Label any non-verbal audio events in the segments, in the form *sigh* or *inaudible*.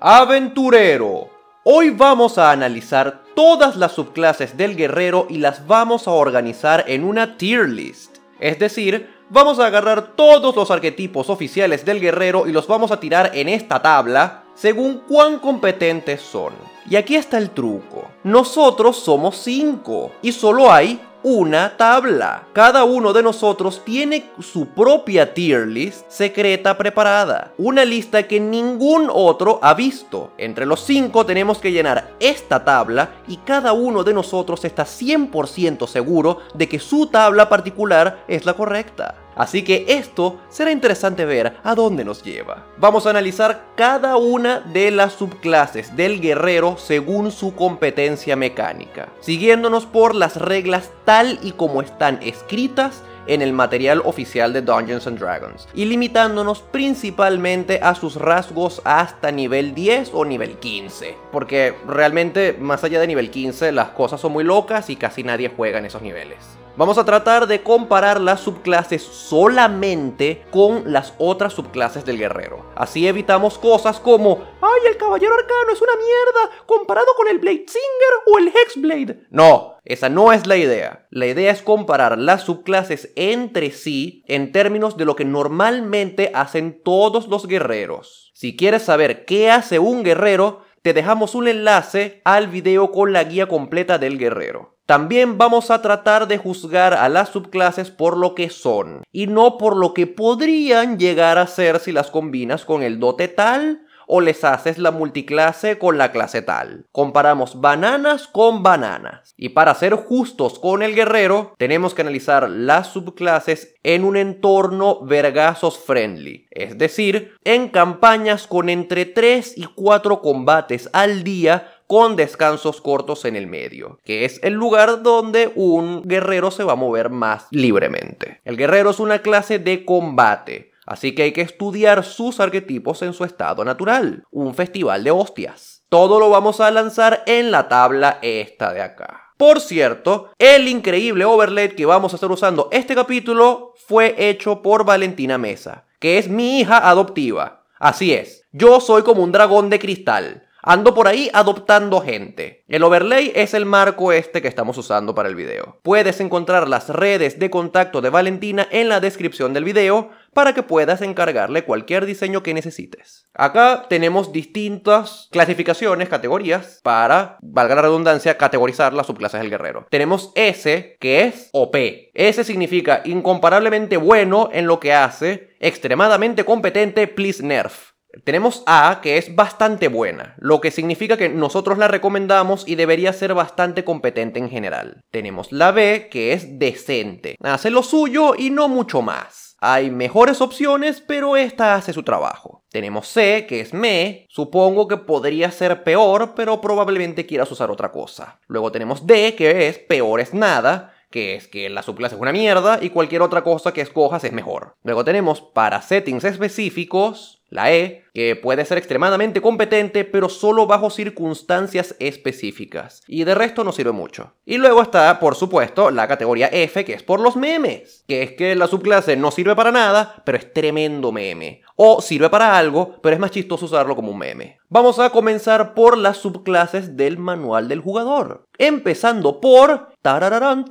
Aventurero. Hoy vamos a analizar todas las subclases del guerrero y las vamos a organizar en una tier list. Es decir, vamos a agarrar todos los arquetipos oficiales del guerrero y los vamos a tirar en esta tabla según cuán competentes son. Y aquí está el truco. Nosotros somos 5 y solo hay una tabla. Cada uno de nosotros tiene su propia tier list secreta preparada. Una lista que ningún otro ha visto. Entre los cinco tenemos que llenar esta tabla y cada uno de nosotros está 100% seguro de que su tabla particular es la correcta. Así que esto será interesante ver a dónde nos lleva. Vamos a analizar cada una de las subclases del guerrero según su competencia mecánica, siguiéndonos por las reglas tal y como están escritas en el material oficial de Dungeons and Dragons y limitándonos principalmente a sus rasgos hasta nivel 10 o nivel 15, porque realmente más allá de nivel 15 las cosas son muy locas y casi nadie juega en esos niveles. Vamos a tratar de comparar las subclases solamente con las otras subclases del guerrero. Así evitamos cosas como, ¡ay, el caballero arcano es una mierda comparado con el Blade Singer o el Hexblade! No, esa no es la idea. La idea es comparar las subclases entre sí en términos de lo que normalmente hacen todos los guerreros. Si quieres saber qué hace un guerrero, te dejamos un enlace al video con la guía completa del guerrero. También vamos a tratar de juzgar a las subclases por lo que son y no por lo que podrían llegar a ser si las combinas con el dote tal o les haces la multiclase con la clase tal. Comparamos bananas con bananas. Y para ser justos con el guerrero, tenemos que analizar las subclases en un entorno vergazos friendly. Es decir, en campañas con entre 3 y 4 combates al día con descansos cortos en el medio, que es el lugar donde un guerrero se va a mover más libremente. El guerrero es una clase de combate, así que hay que estudiar sus arquetipos en su estado natural, un festival de hostias. Todo lo vamos a lanzar en la tabla esta de acá. Por cierto, el increíble overlay que vamos a estar usando este capítulo fue hecho por Valentina Mesa, que es mi hija adoptiva. Así es, yo soy como un dragón de cristal. Ando por ahí adoptando gente. El overlay es el marco este que estamos usando para el video. Puedes encontrar las redes de contacto de Valentina en la descripción del video para que puedas encargarle cualquier diseño que necesites. Acá tenemos distintas clasificaciones, categorías, para, valga la redundancia, categorizar las subclases del guerrero. Tenemos S, que es OP. S significa incomparablemente bueno en lo que hace, extremadamente competente, please nerf. Tenemos A, que es bastante buena, lo que significa que nosotros la recomendamos y debería ser bastante competente en general. Tenemos la B, que es decente, hace lo suyo y no mucho más. Hay mejores opciones, pero esta hace su trabajo. Tenemos C, que es me, supongo que podría ser peor, pero probablemente quieras usar otra cosa. Luego tenemos D, que es peor es nada, que es que la subclase es una mierda y cualquier otra cosa que escojas es mejor. Luego tenemos para settings específicos, la E, que puede ser extremadamente competente, pero solo bajo circunstancias específicas. Y de resto no sirve mucho. Y luego está, por supuesto, la categoría F, que es por los memes. Que es que la subclase no sirve para nada, pero es tremendo meme. O sirve para algo, pero es más chistoso usarlo como un meme. Vamos a comenzar por las subclases del manual del jugador. Empezando por... ¡Tarararán,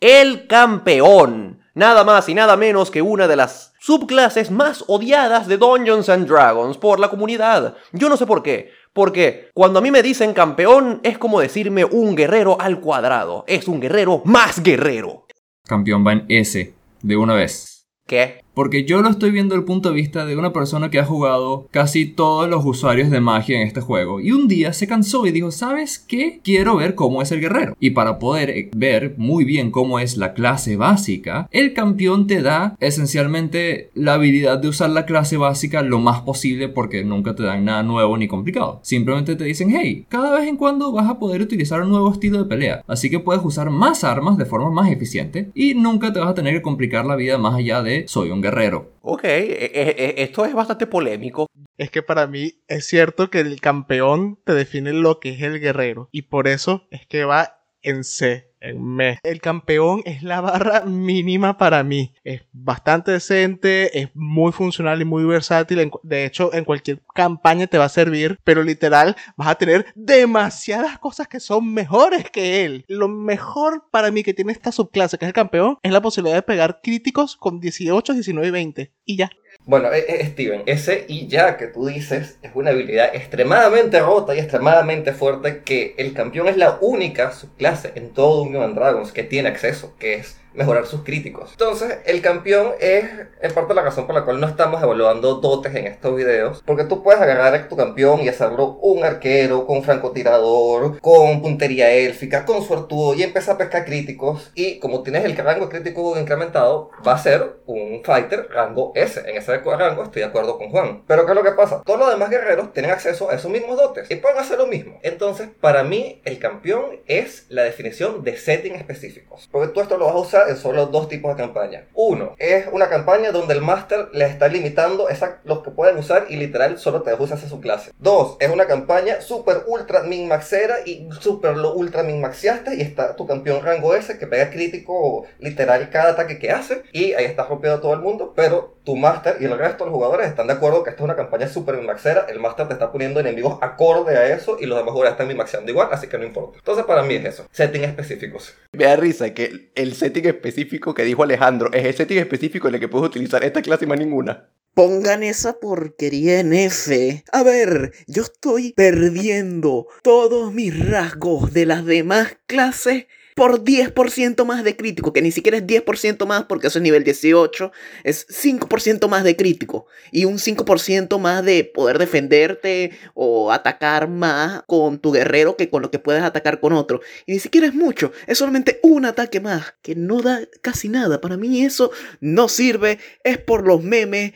El campeón nada más y nada menos que una de las subclases más odiadas de Dungeons and Dragons por la comunidad. Yo no sé por qué. Porque cuando a mí me dicen campeón es como decirme un guerrero al cuadrado. Es un guerrero más guerrero. Campeón va en S, de una vez. ¿Qué? Porque yo lo estoy viendo desde el punto de vista de una persona que ha jugado casi todos los usuarios de magia en este juego. Y un día se cansó y dijo, ¿sabes qué? Quiero ver cómo es el guerrero. Y para poder eh, ver muy bien cómo es la clase básica, el campeón te da esencialmente la habilidad de usar la clase básica lo más posible porque nunca te dan nada nuevo ni complicado. Simplemente te dicen, hey, cada vez en cuando vas a poder utilizar un nuevo estilo de pelea. Así que puedes usar más armas de forma más eficiente y nunca te vas a tener que complicar la vida más allá de soy un guerrero. Ok, e, e, e, esto es bastante polémico. Es que para mí es cierto que el campeón te define lo que es el guerrero. Y por eso es que va en C me. El campeón es la barra mínima para mí. Es bastante decente, es muy funcional y muy versátil. De hecho, en cualquier campaña te va a servir, pero literal vas a tener demasiadas cosas que son mejores que él. Lo mejor para mí que tiene esta subclase, que es el campeón, es la posibilidad de pegar críticos con 18, 19 y 20. Y ya. Bueno, eh, eh, Steven, ese y ya que tú dices es una habilidad extremadamente rota y extremadamente fuerte que el campeón es la única subclase en todo Dungeons Dragons que tiene acceso, que es mejorar sus críticos. Entonces, el campeón es en parte la razón por la cual no estamos evaluando dotes en estos videos, porque tú puedes agarrar tu campeón y hacerlo un arquero, con francotirador, con puntería élfica, con suertudo y empezar a pescar críticos. Y como tienes el rango crítico incrementado, va a ser un fighter rango S. En ese rango estoy de acuerdo con Juan. Pero ¿qué es lo que pasa? Todos los demás guerreros tienen acceso a esos mismos dotes y pueden hacer lo mismo. Entonces, para mí, el campeón es la definición de setting específicos. Porque tú esto lo vas a usar en solo dos tipos de campaña. Uno, es una campaña donde el máster le está limitando los que pueden usar y literal solo te deja usar su clase. Dos, es una campaña super ultra min maxera y super lo ultra min maxiaste y está tu campeón rango S que pega crítico literal cada ataque que hace y ahí estás rompiendo todo el mundo, pero tu máster y el resto de los jugadores están de acuerdo que esta es una campaña super min maxera, el máster te está poniendo enemigos acorde a eso y los demás jugadores están min maxeando igual, así que no importa. Entonces para mí es eso, setting específicos. Me da risa que el setting específico que dijo Alejandro es el setting específico en el que puedes utilizar esta clase y más ninguna. Pongan esa porquería en F. A ver, yo estoy perdiendo todos mis rasgos de las demás clases por 10% más de crítico, que ni siquiera es 10% más porque eso es nivel 18, es 5% más de crítico y un 5% más de poder defenderte o atacar más con tu guerrero que con lo que puedes atacar con otro. Y ni siquiera es mucho, es solamente un ataque más, que no da casi nada. Para mí eso no sirve, es por los memes,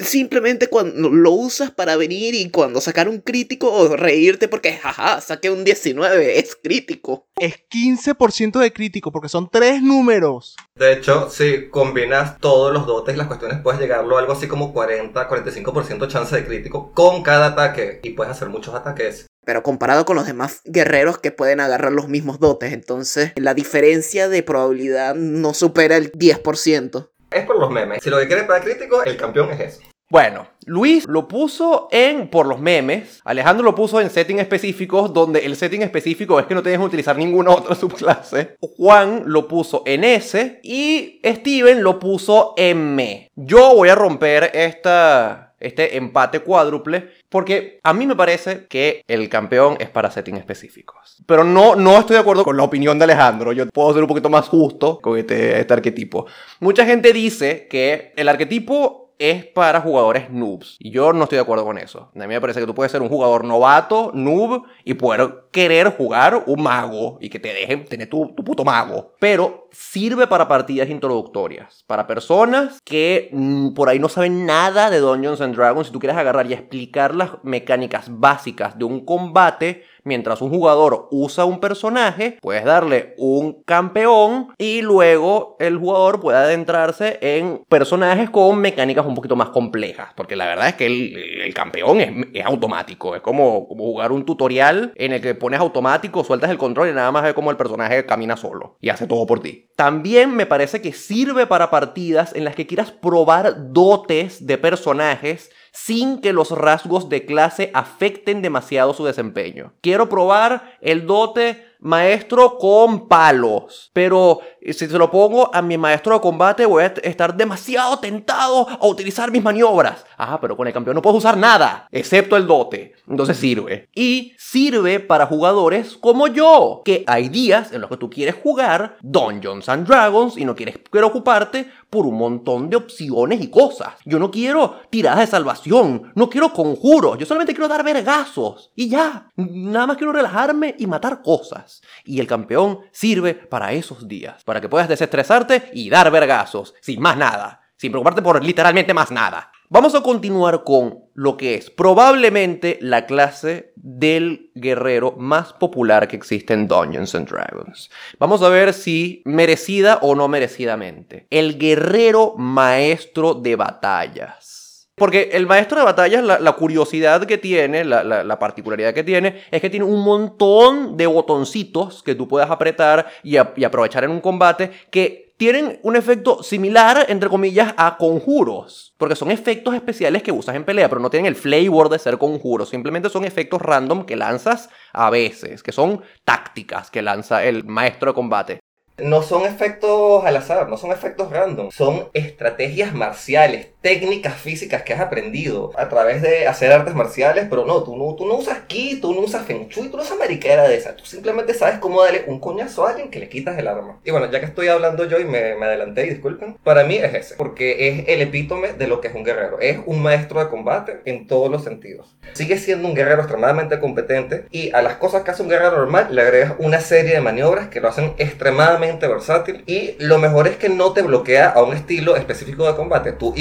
simplemente cuando lo usas para venir y cuando sacar un crítico o reírte porque jaja, saqué un 19, es crítico. Es 15 15% de crítico, porque son tres números. De hecho, si combinas todos los dotes y las cuestiones, puedes llegarlo a algo así como 40, 45% chance de crítico con cada ataque. Y puedes hacer muchos ataques. Pero comparado con los demás guerreros que pueden agarrar los mismos dotes, entonces la diferencia de probabilidad no supera el 10%. Es por los memes. Si lo que quieres para crítico, el campeón es eso. Bueno, Luis lo puso en por los memes, Alejandro lo puso en settings específicos donde el setting específico es que no tienes que utilizar ninguna otra *laughs* subclase. Juan lo puso en S y Steven lo puso en me. Yo voy a romper esta, este empate cuádruple porque a mí me parece que el campeón es para settings específicos. Pero no, no estoy de acuerdo con la opinión de Alejandro. Yo puedo ser un poquito más justo con este, este arquetipo. Mucha gente dice que el arquetipo es para jugadores noobs. Y yo no estoy de acuerdo con eso. A mí me parece que tú puedes ser un jugador novato, noob, y poder querer jugar un mago y que te dejen tener tu, tu puto mago. Pero sirve para partidas introductorias. Para personas que mm, por ahí no saben nada de Dungeons and Dragons. Si tú quieres agarrar y explicar las mecánicas básicas de un combate Mientras un jugador usa un personaje, puedes darle un campeón y luego el jugador puede adentrarse en personajes con mecánicas un poquito más complejas. Porque la verdad es que el, campeón es, automático. Es como, jugar un tutorial en el que pones automático, sueltas el control y nada más ve cómo el personaje camina solo y hace todo por ti. También me parece que sirve para partidas en las que quieras probar dotes de personajes sin que los rasgos de clase afecten demasiado su desempeño. Quiero probar el dote maestro con palos. Pero si se lo pongo a mi maestro de combate, voy a estar demasiado tentado a utilizar mis maniobras. Ah, pero con el campeón no puedo usar nada, excepto el dote. Entonces sirve. Y sirve para jugadores como yo, que hay días en los que tú quieres jugar Dungeons and Dragons y no quieres preocuparte por un montón de opciones y cosas. Yo no quiero tiradas de salvación, no quiero conjuros, yo solamente quiero dar vergazos. Y ya, nada más quiero relajarme y matar cosas. Y el campeón sirve para esos días, para que puedas desestresarte y dar vergazos, sin más nada, sin preocuparte por literalmente más nada. Vamos a continuar con lo que es probablemente la clase del guerrero más popular que existe en Dungeons and Dragons. Vamos a ver si merecida o no merecidamente. El guerrero maestro de batallas. Porque el maestro de batallas, la, curiosidad que tiene, la, la- la particularidad que tiene, es que tiene un montón de botoncitos que tú puedas apretar y aprovechar en un combate que tienen un efecto similar, entre comillas, a conjuros. Porque son efectos especiales que usas en pelea, pero no tienen el flavor de ser conjuros. Simplemente son efectos random que lanzas a veces, que son tácticas que lanza el maestro de combate. No son efectos al azar, no son efectos random, son estrategias marciales, técnicas físicas que has aprendido a través de hacer artes marciales, pero no, tú no, tú no usas ki, tú no usas feng shui, tú no usas mariquera de esa, tú simplemente sabes cómo darle un coñazo a alguien que le quitas el arma. Y bueno, ya que estoy hablando yo y me, me adelanté, y disculpen, para mí es ese, porque es el epítome de lo que es un guerrero, es un maestro de combate en todos los sentidos. Sigue siendo un guerrero extremadamente competente y a las cosas que hace un guerrero normal le agregas una serie de maniobras que lo hacen extremadamente versátil y lo mejor es que no te bloquea a un estilo específico de combate. Tú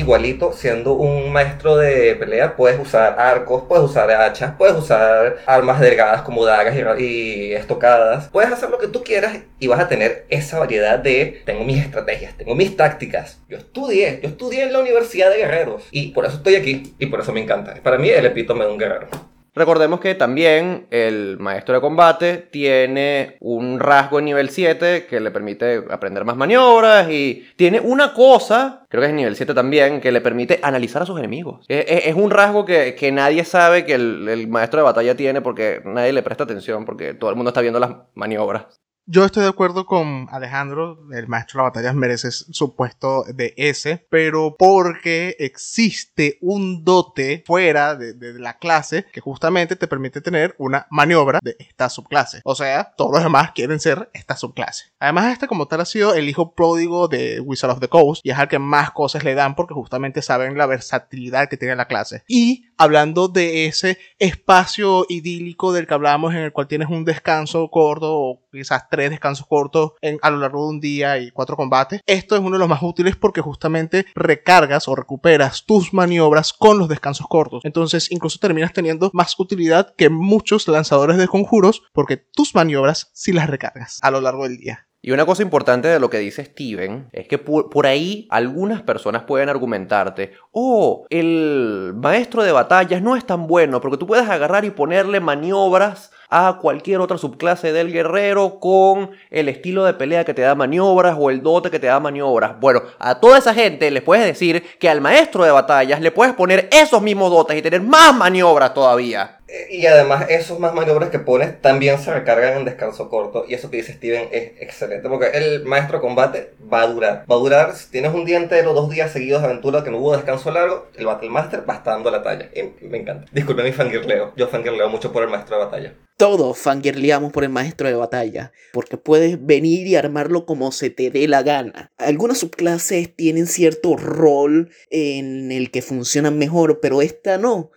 siendo un maestro de pelea puedes usar arcos, puedes usar hachas, puedes usar armas delgadas como dagas y estocadas. Puedes hacer lo que tú quieras y vas a tener esa variedad de tengo mis estrategias, tengo mis tácticas. Yo estudié, yo estudié en la Universidad de Guerreros y por eso estoy aquí y por eso me encanta. Para mí el epítome de un guerrero. Recordemos que también el maestro de combate tiene un rasgo en nivel 7 que le permite aprender más maniobras y tiene una cosa, creo que es nivel 7 también, que le permite analizar a sus enemigos. Es, un rasgo que, que nadie sabe que el, el maestro de batalla tiene porque nadie le presta atención porque todo el mundo está viendo las maniobras. Yo estoy de acuerdo con Alejandro, el maestro de las batallas merece su puesto de S, pero porque existe un dote fuera de, la clase que justamente te permite tener una maniobra de esta subclase. O sea, todos los demás quieren ser esta subclase. Además, este como tal ha sido el hijo pródigo de Wizard of the Coast y es al que más cosas le dan porque justamente saben la versatilidad que tiene la clase. Y hablando de ese espacio idílico del que hablábamos en el cual tienes un descanso corto o quizás tres descansos cortos en, a lo largo de un día y cuatro combates. Esto es uno de los más útiles porque justamente recargas o recuperas tus maniobras con los descansos cortos. Entonces incluso terminas teniendo más utilidad que muchos lanzadores de conjuros porque tus maniobras sí las recargas a lo largo del día. Y una cosa importante de lo que dice Steven es que por, por ahí algunas personas pueden argumentarte, oh, el maestro de batallas no es tan bueno porque tú puedes agarrar y ponerle maniobras a cualquier otra subclase del guerrero con el estilo de pelea que te da maniobras o el dote que te da maniobras. Bueno, a toda esa gente les puedes decir que al maestro de batallas le puedes poner esos mismos dotes y tener más maniobras todavía. Eh, Y además, esos más maniobras que pones también se recargan en descanso corto. Y eso que dice Steven es excelente. Porque el maestro combate va a durar. Va a durar, si tienes un día entero, dos días seguidos de aventura que no hubo descanso largo, el Battle Master va a estar dando la talla. Y me encanta. Disculpen mi fangirleo. Yo fangirleo mucho por el maestro de batalla. Todos fangirleamos por el maestro de batalla, porque puedes venir y armarlo como se te dé la gana. Algunas subclases tienen cierto rol en el que funcionan mejor, pero esta no.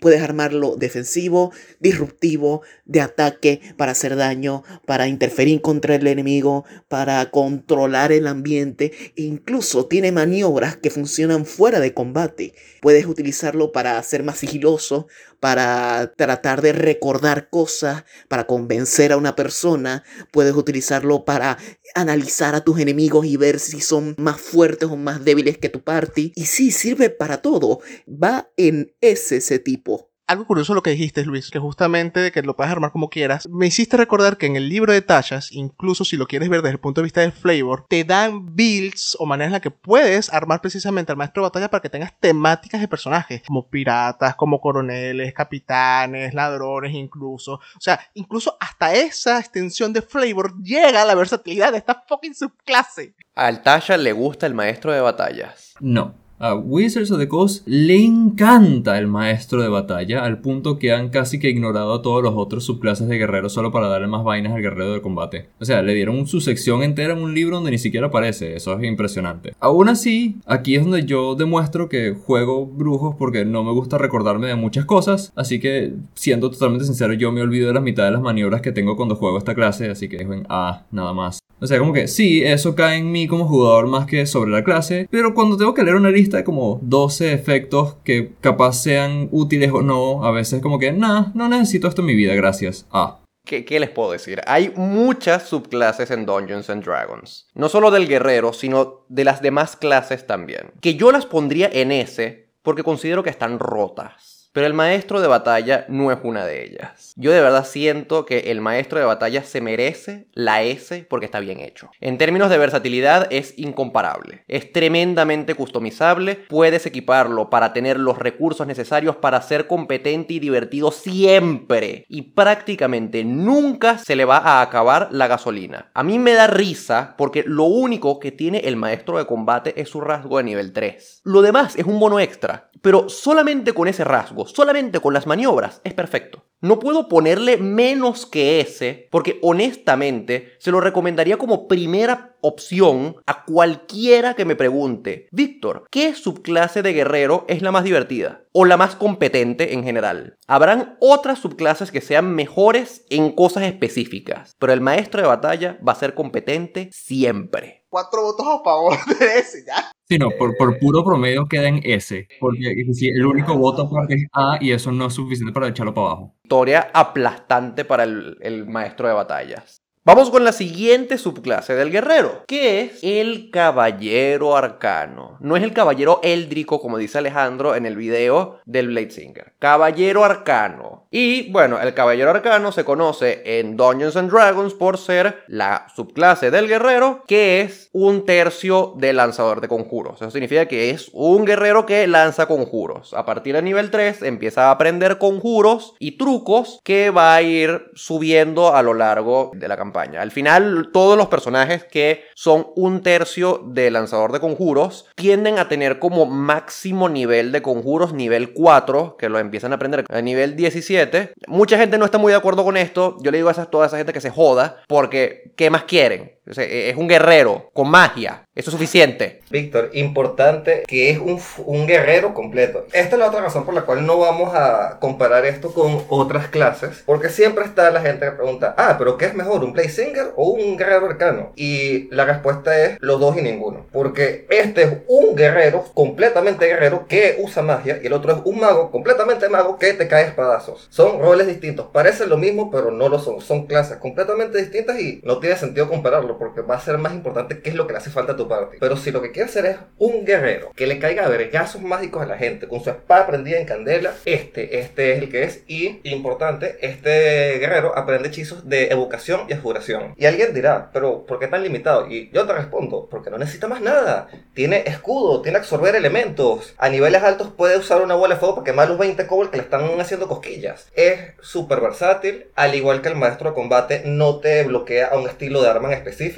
Puedes armarlo defensivo, disruptivo, de ataque, para hacer daño, para interferir contra el enemigo, para controlar el ambiente, incluso tiene maniobras que funcionan fuera de combate. Puedes utilizarlo para ser más sigiloso, para tratar de recordar cosas, para convencer a una persona, puedes utilizarlo para analizar a tus enemigos y ver si son más fuertes o más débiles que tu party. Y sí, sirve para todo. Va en ese, ese tipo. Algo curioso lo que dijiste, Luis, que justamente de que lo puedes armar como quieras, me hiciste recordar que en el libro de tallas, incluso si lo quieres ver desde el punto de vista del flavor, te dan builds o maneras en las que puedes armar precisamente al maestro de batalla para que tengas temáticas de personajes, como piratas, como coroneles, capitanes, ladrones incluso. O sea, incluso hasta esa extensión de flavor llega a la versatilidad de esta fucking subclase. Al Tasha le gusta el maestro de batallas. No. A Wizards of the Coast le encanta el maestro de batalla, al punto que han casi que ignorado a todos los otros subclases de guerreros solo para darle más vainas al guerrero de combate. O sea, le dieron su sección entera en un libro donde ni siquiera aparece, eso es impresionante. Aún así, aquí es donde yo demuestro que juego brujos porque no me gusta recordarme de muchas cosas, así que siendo totalmente sincero, yo me olvido de la mitad de las maniobras que tengo cuando juego esta clase, así que dejo en A nada más. O sea, como que sí, eso cae en mí como jugador más que sobre la clase, pero cuando tengo que leer una lista como 12 efectos que capaz sean útiles o no, a veces como que, nah, no necesito esto en mi vida, gracias. Ah. ¿Qué, les puedo decir? Hay muchas subclases en Dungeons and Dragons. No solo del guerrero, sino de las demás clases también. Que yo las pondría en ese, porque considero que están rotas. Pero el maestro de batalla no es una de ellas. Yo de verdad siento que el maestro de batalla se merece la S porque está bien hecho. En términos de versatilidad es incomparable. Es tremendamente customizable, puedes equiparlo para tener los recursos necesarios para ser competente y divertido siempre. Y prácticamente nunca se le va a acabar la gasolina. A mí me da risa porque lo único que tiene el maestro de combate es su rasgo de nivel 3. Lo demás es un bono extra. Pero solamente con ese rasgo, solamente con las maniobras, es perfecto. No puedo ponerle menos que ese, porque honestamente se lo recomendaría como primera opción a cualquiera que me pregunte, Víctor, ¿qué subclase de guerrero es la más divertida? O la más competente en general. Habrán otras subclases que sean mejores en cosas específicas, pero el maestro de batalla va a ser competente siempre. Cuatro votos a favor *laughs* de ese, ya. Sí, no, por, por puro promedio queda en S. Porque si el único voto aparte es A y eso no es suficiente para echarlo para abajo. Victoria aplastante para el, el maestro de batallas. Vamos con la siguiente subclase del guerrero, que es el caballero arcano. No es el caballero éldrico, como dice Alejandro en el video del Blade Singer. Caballero arcano. Y bueno, el caballero arcano se conoce en Dungeons and Dragons por ser la subclase del guerrero, que es un tercio de lanzador de conjuros. Eso significa que es un guerrero que lanza conjuros. A partir del nivel 3 empieza a aprender conjuros y trucos que va a ir subiendo a lo largo de la campaña al final, todos los personajes que son un tercio de lanzador de conjuros tienden a tener como máximo nivel de conjuros, nivel 4, que lo empiezan a aprender a nivel 17. Mucha gente no está muy de acuerdo con esto. Yo le digo a toda esa gente que se joda, porque ¿qué más quieren? Es un guerrero con magia. Eso es suficiente. Víctor, importante que es un, un, guerrero completo. Esta es la otra razón por la cual no vamos a comparar esto con otras clases. Porque siempre está la gente que pregunta, ah, pero ¿qué es mejor? ¿Un play singer o un guerrero arcano? Y la respuesta es los dos y ninguno. Porque este es un guerrero, completamente guerrero, que usa magia. Y el otro es un mago, completamente mago, que te cae espadazos. Son roles distintos. Parecen lo mismo, pero no lo son. Son clases completamente distintas y no tiene sentido compararlo porque va a ser más importante qué es lo que le hace falta a tu party. Pero si lo que quieres hacer es un guerrero que le caiga vergazos mágicos a la gente con su espada prendida en candela, este, este es el que es. Y, importante, este guerrero aprende hechizos de evocación y adjuración. Y alguien dirá, pero ¿por qué tan limitado? Y yo te respondo, porque no necesita más nada. Tiene escudo, tiene absorber elementos. A niveles altos puede usar una bola de fuego para quemar los 20 kobolds que le están haciendo cosquillas. Es súper versátil, al igual que el maestro de combate, no te bloquea a un estilo de arma en específico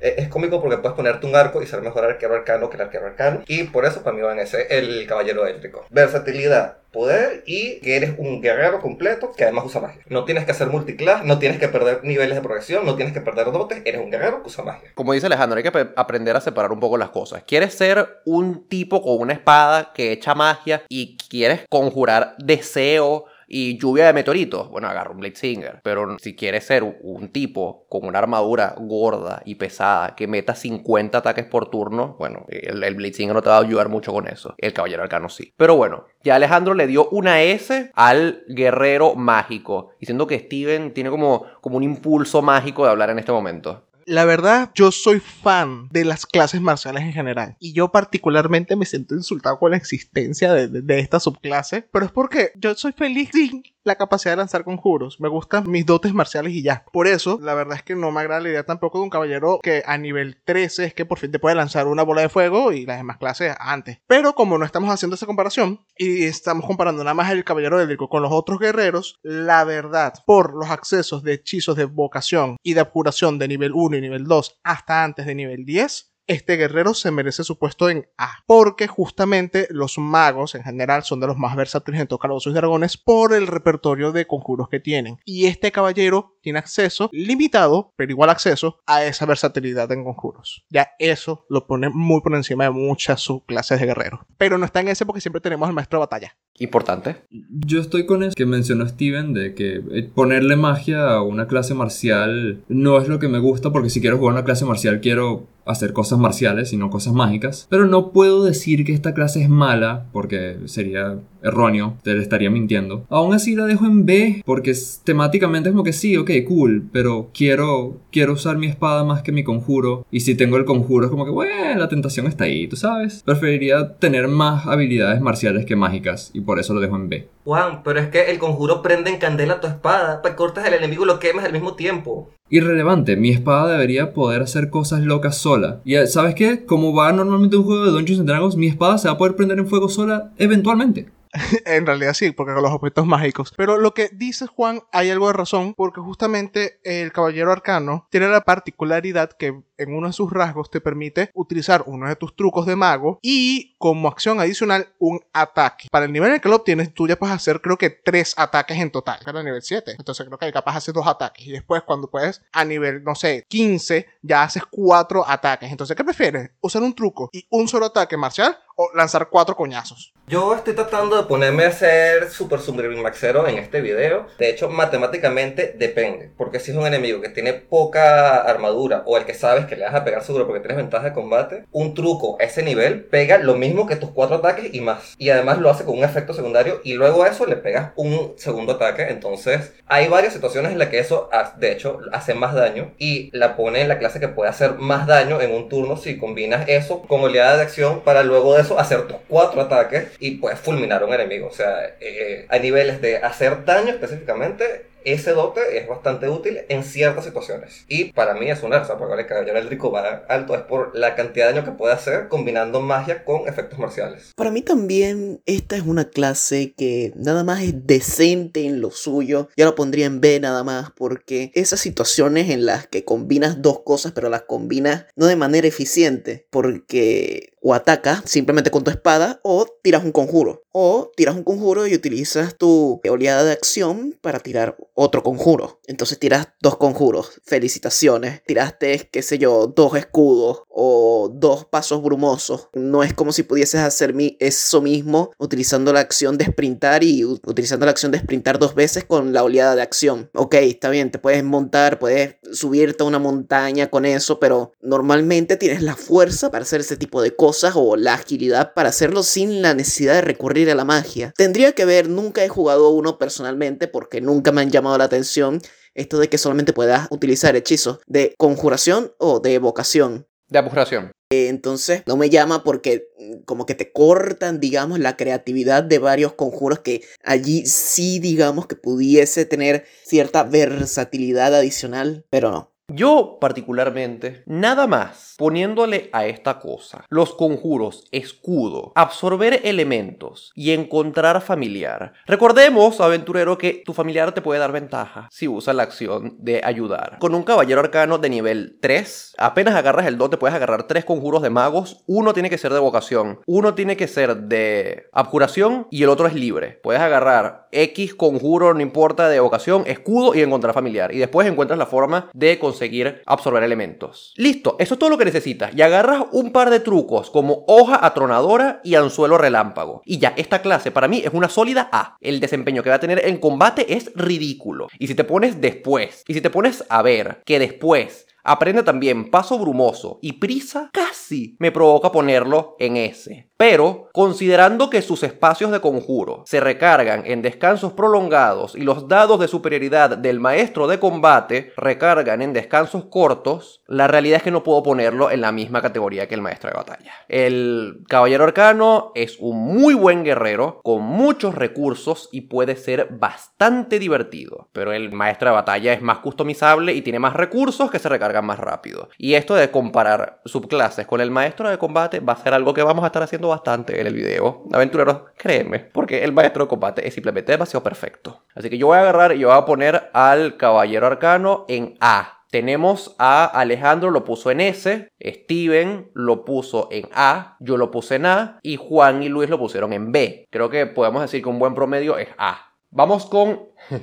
eh, es cómico porque puedes ponerte un arco y ser mejor arquero arcano que el arquero arcano. Y por eso para mí van ese el caballero électrico. Versatilidad, poder y que eres un guerrero completo que además usa magia. No tienes que hacer multiclass, no tienes que perder niveles de progresión, no tienes que perder dotes, eres un guerrero que usa magia. Como dice Alejandro, hay que aprender a separar un poco las cosas. Quieres ser un tipo con una espada que echa magia y quieres conjurar deseo y lluvia de meteoritos, bueno, agarra un Blade Singer. Pero si quieres ser un tipo con una armadura gorda y pesada que meta 50 ataques por turno, bueno, el, el Blade Singer no te va a ayudar mucho con eso. El Caballero Arcano sí. Pero bueno, ya Alejandro le dio una S al guerrero mágico, diciendo que Steven tiene como, como un impulso mágico de hablar en este momento. La verdad, yo soy fan de las clases marciales en general. Y yo particularmente me siento insultado con la existencia de, de esta subclase. Pero es porque yo soy feliz sin la capacidad de lanzar conjuros. Me gustan mis dotes marciales y ya. Por eso, la verdad es que no me agrada la idea tampoco de un caballero que a nivel 13 es que por fin te puede lanzar una bola de fuego y las demás clases antes. Pero como no estamos haciendo esa comparación y estamos comparando nada más el caballero édrico con los otros guerreros, la verdad, por los accesos de hechizos de vocación y de apuración de nivel 1 y nivel 2 hasta antes de nivel 10, este guerrero se merece su puesto en A, porque justamente los magos en general son de los más versátiles en todo Calabozos y Dragones por el repertorio de conjuros que tienen. Y este caballero tiene acceso limitado, pero igual acceso a esa versatilidad en conjuros. Ya eso lo pone muy por encima de muchas subclases de guerreros. Pero no está en ese porque siempre tenemos al maestro de batalla. Importante. Yo estoy con eso que mencionó Steven de que eh, ponerle magia a una clase marcial no es lo que me gusta porque si quiero jugar una clase marcial quiero hacer cosas marciales, sino cosas mágicas. Pero no puedo decir que esta clase es mala, porque sería erróneo, te le estaría mintiendo. Aún así la dejo en B, porque es- temáticamente es como que sí, ok, cool, pero quiero, quiero usar mi espada más que mi conjuro. Y si tengo el conjuro es como que, bueno, la tentación está ahí, tú sabes. Preferiría tener más habilidades marciales que mágicas, y por eso lo dejo en B. Juan, pero es que el conjuro prende en candela tu espada, para que cortes al enemigo y lo quemes al mismo tiempo. Irrelevante, mi espada debería poder hacer cosas locas sola. Y eh, ¿sabes qué? Como va normalmente un juego de Dungeons and Dragons, mi espada se va a poder prender en fuego sola eventualmente. *laughs* En realidad sí, porque con los objetos mágicos. Pero lo que dices, Juan, hay algo de razón, porque justamente el caballero arcano tiene la particularidad que en uno de sus rasgos te permite utilizar uno de tus trucos de mago y como acción adicional un ataque. Para el nivel en el que lo obtienes, tú ya puedes hacer creo que tres ataques en total, que era nivel 7. Entonces creo que capaz haces dos ataques y después cuando puedes a nivel, no sé, 15, ya haces cuatro ataques. Entonces, ¿qué prefieres? ¿Usar un truco y un solo ataque marcial o lanzar cuatro coñazos? Yo estoy tratando de ponerme a ser super maxero en este video. De hecho, matemáticamente depende. Porque si es un enemigo que tiene poca armadura o el que sabes que le vas a pegar seguro porque tienes ventaja de combate, un truco a ese nivel pega lo mismo que tus cuatro ataques y más. Y además lo hace con un efecto secundario y luego a eso le pegas un segundo ataque. Entonces, hay varias situaciones en las que eso, de hecho, hace más daño y la pone en la clase que puede hacer más daño en un turno si combinas eso con oleada de acción para luego de eso hacer tus cuatro ataques y puedes fulminar a un enemigo. O sea, eh, a niveles de hacer daño específicamente, ese dote es bastante útil en ciertas situaciones. Y para mí es una razón por la cual el caballero eléctrico va alto, es por la cantidad de daño que puede hacer combinando magia con efectos marciales. Para mí también esta es una clase que nada más es decente en lo suyo. Yo la pondría en B nada más porque esas situaciones en las que combinas dos cosas pero las combinas no de manera eficiente porque o atacas simplemente con tu espada o tiras un conjuro. O tiras un conjuro y utilizas tu oleada de acción para tirar otro conjuro. Entonces tiras dos conjuros. Felicitaciones. Tiraste, qué sé yo, dos escudos o dos pasos brumosos. No es como si pudieses hacer eso mismo utilizando la acción de sprintar y utilizando la acción de sprintar dos veces con la oleada de acción. Ok, está bien, te puedes montar, puedes subirte a una montaña con eso, pero normalmente tienes la fuerza para hacer ese tipo de cosas o la agilidad para hacerlo sin la necesidad de recurrir a la magia. Tendría que ver, nunca he jugado uno personalmente porque nunca me han llamado la atención esto de que solamente puedas utilizar hechizos de conjuración o de evocación. De abjuración. Eh, Entonces no me llama porque mm, como que te cortan, digamos, la creatividad de varios conjuros que allí sí, digamos, que pudiese tener cierta versatilidad adicional, pero no. Yo, particularmente, nada más poniéndole a esta cosa los conjuros, escudo, absorber elementos y encontrar familiar. Recordemos, aventurero, que tu familiar te puede dar ventaja si usa la acción de ayudar. Con un caballero arcano de nivel 3, apenas agarras el don, te puedes agarrar tres conjuros de magos. Uno tiene que ser de vocación, uno tiene que ser de abjuración y el otro es libre. Puedes agarrar X conjuro, no importa, de vocación, escudo y encontrar familiar. Y después encuentras la forma de conseguir absorber elementos. Listo, eso es todo lo que necesitas. Y agarras un par de trucos como hoja atronadora y anzuelo relámpago. Y ya, esta clase para mí es una sólida A. El desempeño que va a tener en combate es ridículo. Y si te pones después, y si te pones a ver que después Aprende también paso brumoso y prisa casi me provoca ponerlo en S. Pero, considerando que sus espacios de conjuro se recargan en descansos prolongados y los dados de superioridad del maestro de combate recargan en descansos cortos, la realidad es que no puedo ponerlo en la misma categoría que el maestro de batalla. El caballero arcano es un muy buen guerrero con muchos recursos y puede ser bastante divertido, pero el maestro de batalla es más customizable y tiene más recursos que se recargan más rápido. Y esto de comparar subclases con el maestro de combate va a ser algo que vamos a estar haciendo bastante en el video. Aventureros, créeme, porque el maestro de combate es simplemente demasiado perfecto. Así que yo voy a agarrar y voy a poner al caballero arcano en A. Tenemos a Alejandro, lo puso en S, Steven lo puso en A, yo lo puse en A y Juan y Luis lo pusieron en B. Creo que podemos decir que un buen promedio es A. Vamos con... *laughs*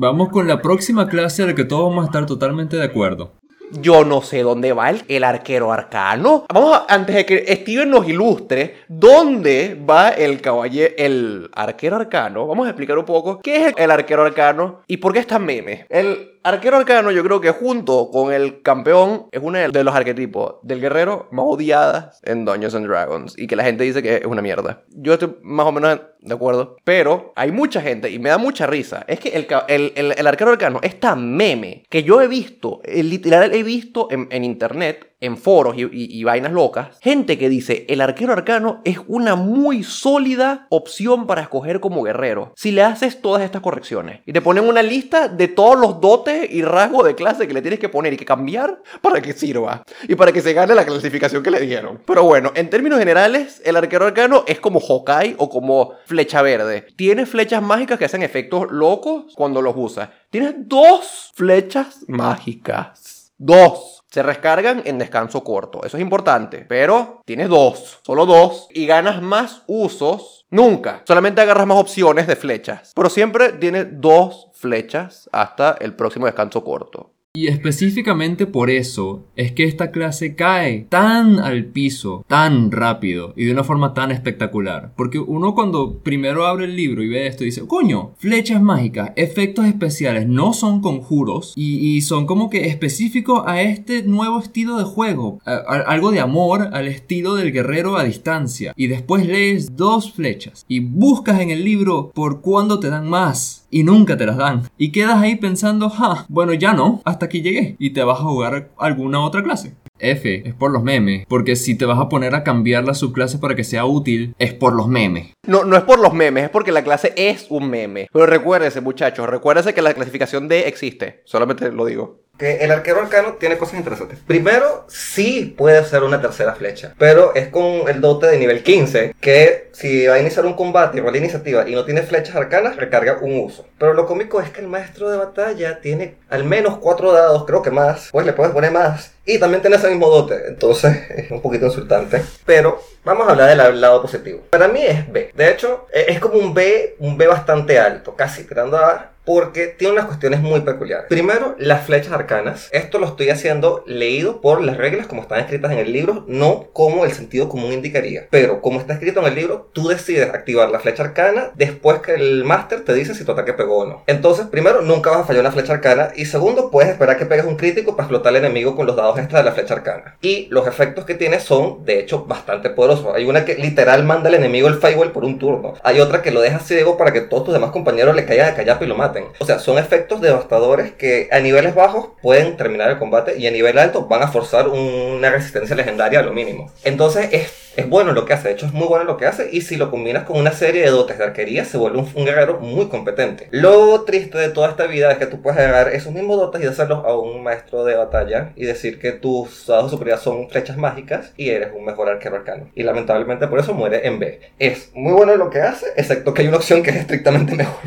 Vamos con la próxima clase a la que todos vamos a estar totalmente de acuerdo. Yo no sé dónde va el, el arquero arcano. Vamos a, antes de que Steven nos ilustre dónde va el caballero, el arquero arcano. Vamos a explicar un poco qué es el arquero arcano y por qué es tan meme. El Arquero arcano, yo creo que junto con el campeón es uno de los arquetipos del guerrero más odiadas en Dungeons and Dragons y que la gente dice que es una mierda. Yo estoy más o menos de acuerdo, pero hay mucha gente y me da mucha risa. Es que el, el- el arquero arcano es tan meme que yo he visto, eh, literal he visto en, en internet, en foros y, vainas locas, gente que dice el arquero arcano es una muy sólida opción para escoger como guerrero. Si le haces todas estas correcciones y te ponen una lista de todos los dotes y rasgos de clase que le tienes que poner y que cambiar para que sirva y para que se gane la clasificación que le dieron. Pero bueno, en términos generales, el arquero arcano es como Hawkeye o como flecha verde. Tiene flechas mágicas que hacen efectos locos cuando los usas. Tienes dos flechas mágicas. Dos. Se recargan en descanso corto. Eso es importante. Pero tienes dos. Solo dos. Y ganas más usos. Nunca. Solamente agarras más opciones de flechas. Pero siempre tienes dos flechas hasta el próximo descanso corto. Y específicamente por eso es que esta clase cae tan al piso, tan rápido y de una forma tan espectacular. Porque uno cuando primero abre el libro y ve esto dice, coño, flechas mágicas, efectos especiales, no son conjuros y, son como que específicos a este nuevo estilo de juego. Algo de amor al estilo del guerrero a distancia. Y después lees dos flechas y buscas en el libro por cuándo te dan más y nunca te las dan. Y quedas ahí pensando, ja, bueno, ya no, hasta aquí llegué. Y te vas a jugar alguna otra clase. F es por los memes, porque si te vas a poner a cambiar la subclase para que sea útil, es por los memes. No, no es por los memes, es porque la clase es un meme. Pero recuérdense, muchachos, recuérdense que la clasificación D existe. Solamente lo digo. Que el arquero arcano tiene cosas interesantes. Primero, sí puede ser una tercera flecha, pero es con el dote de nivel 15, que si va a iniciar un combate y rola iniciativa y no tiene flechas arcanas, recarga un uso. Pero lo cómico es que el maestro de batalla tiene al menos cuatro dados, creo que más, pues le puedes poner más. Y también tiene ese mismo dote, entonces *laughs* es un poquito insultante. Pero vamos a hablar del lado positivo. Para mí es B. De hecho, e- es como un B, un B bastante alto, casi tirando A, porque tiene unas cuestiones muy peculiares. Primero, las flechas arcanas. Esto lo estoy haciendo leído por las reglas como están escritas en el libro, no como el sentido común indicaría. Pero como está escrito en el libro, tú decides activar la flecha arcana después que el máster te dice si tu ataque pegó o no. Entonces, primero, nunca vas a fallar una flecha arcana y segundo, puedes esperar que pegues un crítico para explotar al enemigo con los dados extra de la flecha arcana. Y los efectos que tiene son, de hecho, bastante poderosos. Hay una que literal manda al enemigo el firewall por un turno. Hay otra que lo deja ciego para que todos tus demás compañeros le caigan a callapa y lo maten. O sea, son efectos devastadores que a niveles bajos pueden terminar el combate y a nivel alto van a forzar una resistencia legendaria a lo mínimo. Entonces es, es bueno lo que hace, de hecho es muy bueno lo que hace y si lo combinas con una serie de dotes de arquería se vuelve un, guerrero muy competente. Lo triste de toda esta vida es que tú puedes agarrar esos mismos dotes y hacerlos a un maestro de batalla y decir que tus dados de superioridad son flechas mágicas y eres un mejor arquero arcano. Y lamentablemente por eso muere en B. Es muy bueno lo que hace, excepto que hay una opción que es estrictamente mejor.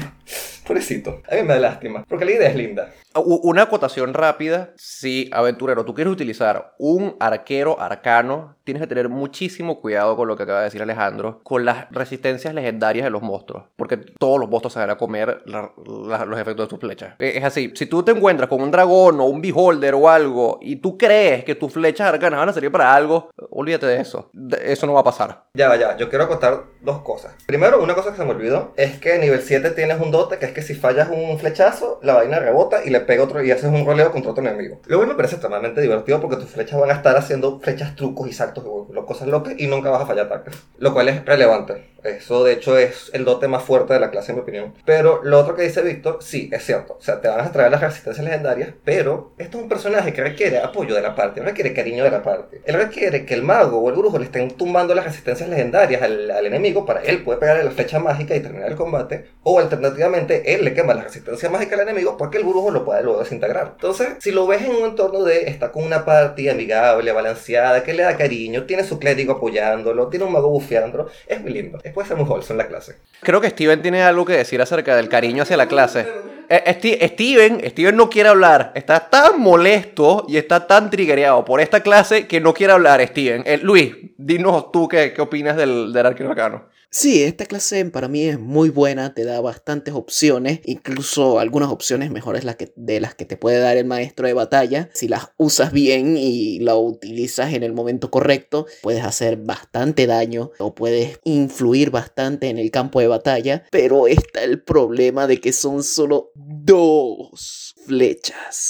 Pobrecito. A mí me da lástima, porque la idea es linda. Una acotación rápida. Si, aventurero, tú quieres utilizar un arquero arcano, tienes que tener muchísimo cuidado con lo que acaba de decir Alejandro, con las resistencias legendarias de los monstruos. Porque todos los monstruos se van a comer los efectos de tus flechas. Eh, Es así. Si tú te encuentras con un dragón o un beholder o algo y tú crees que tus flechas arcanas van a servir para algo, olvídate de eso. De- Eso no va a pasar. Ya va, ya, yo quiero acotar dos cosas. Primero, una cosa que se me olvidó es que nivel 7 tienes un dote que es que si fallas un flechazo, la vaina rebota y le pega otro y haces un roleo contra otro enemigo. Luego me parece extremadamente divertido porque tus flechas van a estar haciendo flechas, trucos y saltos, lo- cosas locas y nunca vas a fallar ataques. Lo cual es relevante. Eso de hecho es el dote más fuerte de la clase en mi opinión. Pero lo otro que dice Víctor, sí, es cierto. O sea, te van a traer las resistencias legendarias, pero esto es un personaje que requiere apoyo de la parte, requiere cariño de la parte. Él requiere que el mago o el brujo le estén tumbando las resistencias legendarias al, al enemigo para él poder pegarle la flecha mágica y terminar el combate. O alternativamente, él le quema la resistencia mágica al enemigo para que el brujo lo pueda luego desintegrar. Entonces, si lo ves en un entorno de está con una party amigable, balanceada, que le da cariño, tiene su clérigo apoyándolo, tiene un mago bufeándolo, es muy lindo. Ser muy wholesome la clase. Creo que Steven tiene algo que decir acerca del cariño hacia la clase. Eh, Steven, Steven no quiere hablar. Está tan molesto y está tan triggereado por esta clase que no quiere hablar, Steven. Eh, Luis, dinos tú qué, qué opinas del, del arcano. Sí, esta clase para mí es muy buena, te da bastantes opciones, incluso algunas opciones mejores las que, de las que te puede dar el maestro de batalla. Si las usas bien y la utilizas en el momento correcto, puedes hacer bastante daño o puedes influir bastante en el campo de batalla, pero está el problema de que son solo dos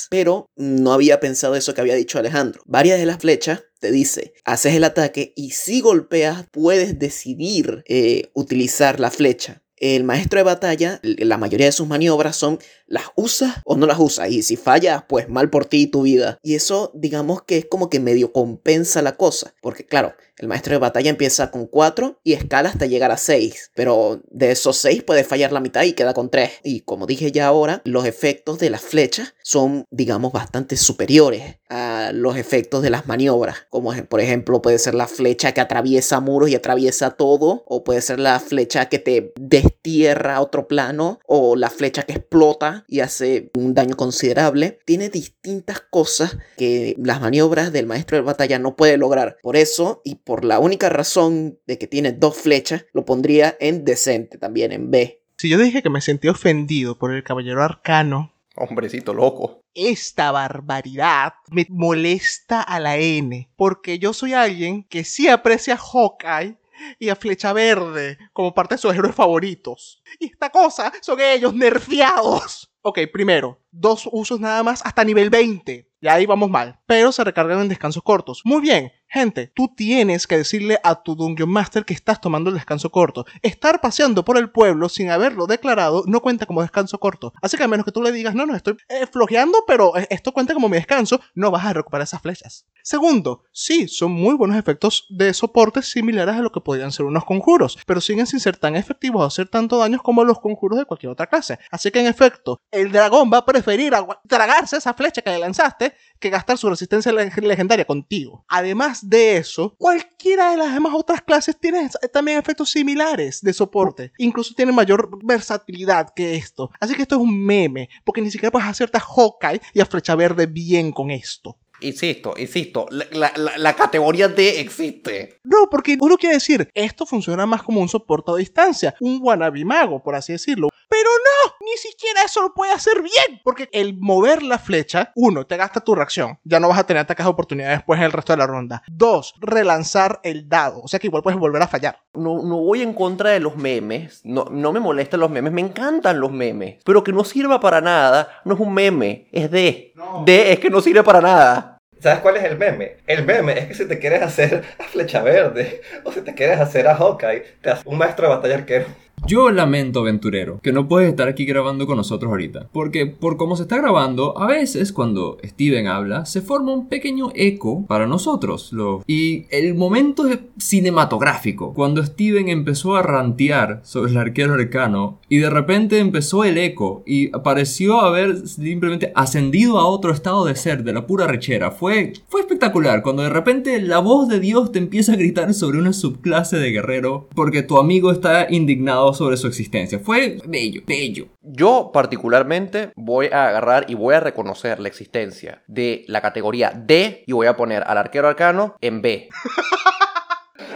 Pero no había pensado eso que había dicho Alejandro. Varias de las flechas te dice, haces el ataque y si golpeas puedes decidir eh, utilizar la flecha. El maestro de batalla, la mayoría de sus maniobras son las usas o no las usas. Y si fallas, pues mal por ti y tu vida. Y eso, digamos que es como que medio compensa la cosa. Porque claro, el maestro de batalla empieza con 4 y escala hasta llegar a 6. Pero de esos 6 puede fallar la mitad y queda con 3. Y como dije ya ahora, los efectos de las flechas son, digamos, bastante superiores a los efectos de las maniobras. Como por ejemplo puede ser la flecha que atraviesa muros y atraviesa todo. O puede ser la flecha que te destierra a otro plano. O la flecha que explota y hace un daño considerable. Tiene distintas cosas que las maniobras del maestro de batalla no puede lograr. Por eso y por la única razón de que tiene dos flechas, lo pondría en decente también, en B. Si yo dije que me sentí ofendido por el caballero arcano, Hombrecito loco. esta barbaridad me molesta a la N, porque yo soy alguien que sí aprecia a Hawkeye y a Flecha Verde como parte de sus héroes favoritos. Y esta cosa son ellos nerfeados. Ok, primero, dos usos nada más hasta nivel 20. Y ahí vamos mal. Pero se recargan en descansos cortos. Muy bien, gente, tú tienes que decirle a tu Dungeon Master que estás tomando el descanso corto. Estar paseando por el pueblo sin haberlo declarado no cuenta como descanso corto. Así que a menos que tú le digas, no, no, estoy eh, flojeando, pero eh, esto cuenta como mi descanso, no vas a recuperar esas flechas. Segundo, sí, son muy buenos efectos de soporte similares a lo que podrían ser unos conjuros, pero siguen sin ser tan efectivos o hacer tanto daño como los conjuros de cualquier otra clase. Así que en efecto, el dragón va a preferir tragarse esa flecha que le lanzaste que gastar su resistencia leg- legendaria contigo. Además de eso, cualquiera de las demás otras clases tiene también efectos similares de soporte. Incluso tiene mayor versatilidad que esto. Así que esto es un meme, porque ni siquiera puedes hacerte a Hawkeye y a Flecha Verde bien con esto. Insisto, insisto, la, la- categoría D existe. No, porque uno quiere decir, esto funciona más como un soporte a distancia, un wannabe mago, por así decirlo. Pero no, ni siquiera eso lo puede hacer bien, porque el mover la flecha, uno, te gasta tu reacción, ya no vas a tener ataques de oportunidad después en el resto de la ronda. Dos, relanzar el dado, o sea que igual puedes volver a fallar. No, no voy en contra de los memes, no, no me molestan los memes, me encantan los memes. Pero que no sirva para nada, no es un meme, es D. D es que no sirve para nada. ¿Sabes cuál es el meme? El meme es que si te quieres hacer a Flecha Verde o si te quieres hacer a Hawkeye, te haces un maestro de batalla arquero. Yo lamento, aventurero, que no puedes estar aquí grabando con nosotros ahorita. Porque por cómo se está grabando, a veces cuando Steven habla, se forma un pequeño eco para nosotros. Y el momento cinematográfico. Cuando Steven empezó a rantear sobre el arquero arcano y de repente empezó el eco y pareció haber simplemente ascendido a otro estado de ser, de la pura rechera. Fue, fue espectacular cuando de repente la voz de Dios te empieza a gritar sobre una subclase de guerrero porque tu amigo está indignado sobre su existencia. Fue bello, bello. Yo particularmente voy a agarrar y voy a reconocer la existencia de la categoría D y voy a poner al arquero arcano en B. *laughs*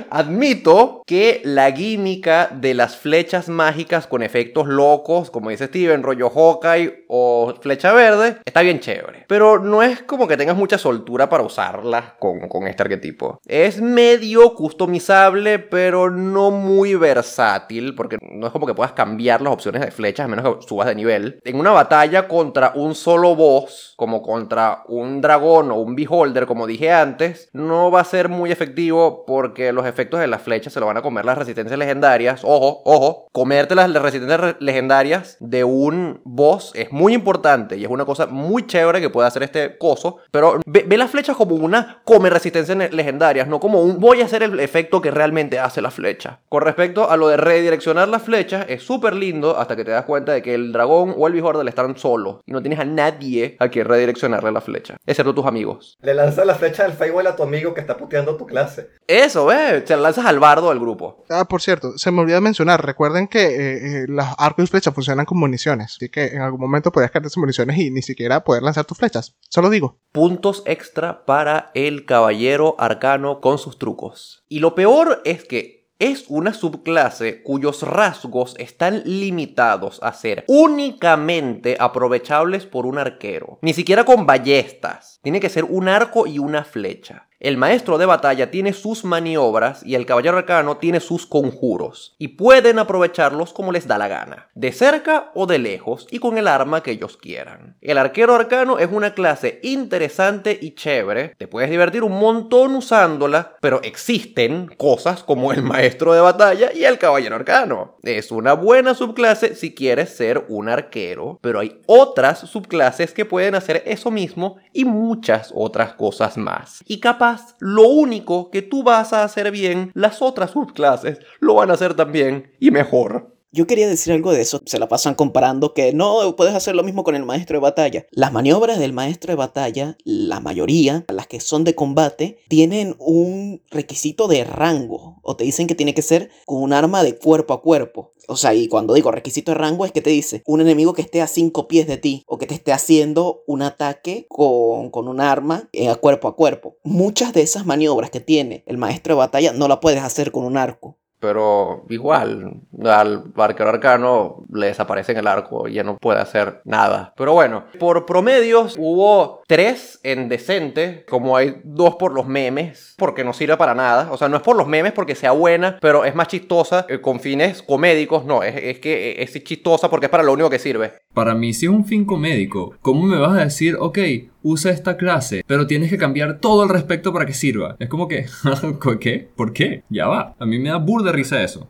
Admito que la química de las flechas mágicas con efectos locos, como dice Steven, rollo Hawkeye o flecha verde, está bien chévere. Pero no es como que tengas mucha soltura para usarlas con, con este arquetipo. Es medio customizable, pero no muy versátil, porque no es como que puedas cambiar las opciones de flechas a menos que subas de nivel. En una batalla contra un solo boss, como contra un dragón o un beholder, como dije antes, no va a ser muy efectivo porque los efectos de las flechas se lo van a comer las resistencias legendarias. Ojo, ojo, comerte las resistencias re- legendarias de un boss es muy importante y es una cosa muy chévere que puede hacer este coso. Pero ve, ve las flechas como una come resistencias legendarias, no como un voy a hacer el efecto que realmente hace la flecha. Con respecto a lo de redireccionar las flechas, es súper lindo hasta que te das cuenta de que el dragón o el beholder están solos y no tienes a nadie a quien redireccionarle la flecha, excepto tus amigos. Le lanzas la flecha del Feywild a tu amigo que está puteando tu clase. Eso, se la lanzas al bardo del grupo. Ah, por cierto, se me olvidó mencionar, recuerden que eh, eh, los arcos y flechas funcionan con municiones, así que en algún momento podrías cargar esas municiones y ni siquiera poder lanzar tus flechas. Solo digo. puntos extra para el caballero arcano con sus trucos. Y lo peor es que es una subclase cuyos rasgos están limitados a ser únicamente aprovechables por un arquero. Ni siquiera con ballestas. Tiene que ser un arco y una flecha. El maestro de batalla tiene sus maniobras y el caballero arcano tiene sus conjuros, y pueden aprovecharlos como les da la gana, de cerca o de lejos y con el arma que ellos quieran. El arquero arcano es una clase interesante y chévere, te puedes divertir un montón usándola, pero existen cosas como el maestro de batalla y el caballero arcano. Es una buena subclase si quieres ser un arquero, pero hay otras subclases que pueden hacer eso mismo y muchas otras cosas más. Y capaz, lo único que tú vas a hacer bien, las otras subclases lo van a hacer también y mejor. Yo quería decir algo de eso. Se la pasan comparando que no puedes hacer lo mismo con el maestro de batalla. Las maniobras del maestro de batalla, la mayoría, las que son de combate, tienen un requisito de rango. O te dicen que tiene que ser con un arma de cuerpo a cuerpo. O sea, y cuando digo requisito de rango es que te dice un enemigo que esté a 5 pies de ti o que te esté haciendo un ataque con, con un arma eh, cuerpo a cuerpo. Muchas de esas maniobras que tiene el maestro de batalla no la puedes hacer con un arco. Pero igual, al arquero arcano le desaparece en el arco y ya no puede hacer nada. Pero bueno, por promedios hubo tres en decente, como hay dos por los memes, porque no sirve para nada. O sea, no es por los memes porque sea buena, pero es más chistosa eh, con fines comédicos. No, es, es que es chistosa porque es para lo único que sirve. Para mí sí es un fin comédico. ¿Cómo me vas a decir, ok, usa esta clase, pero tienes que cambiar todo el respecto para que sirva? Es como que, *laughs* ¿qué? ¿Por qué? Ya va. A mí me da burda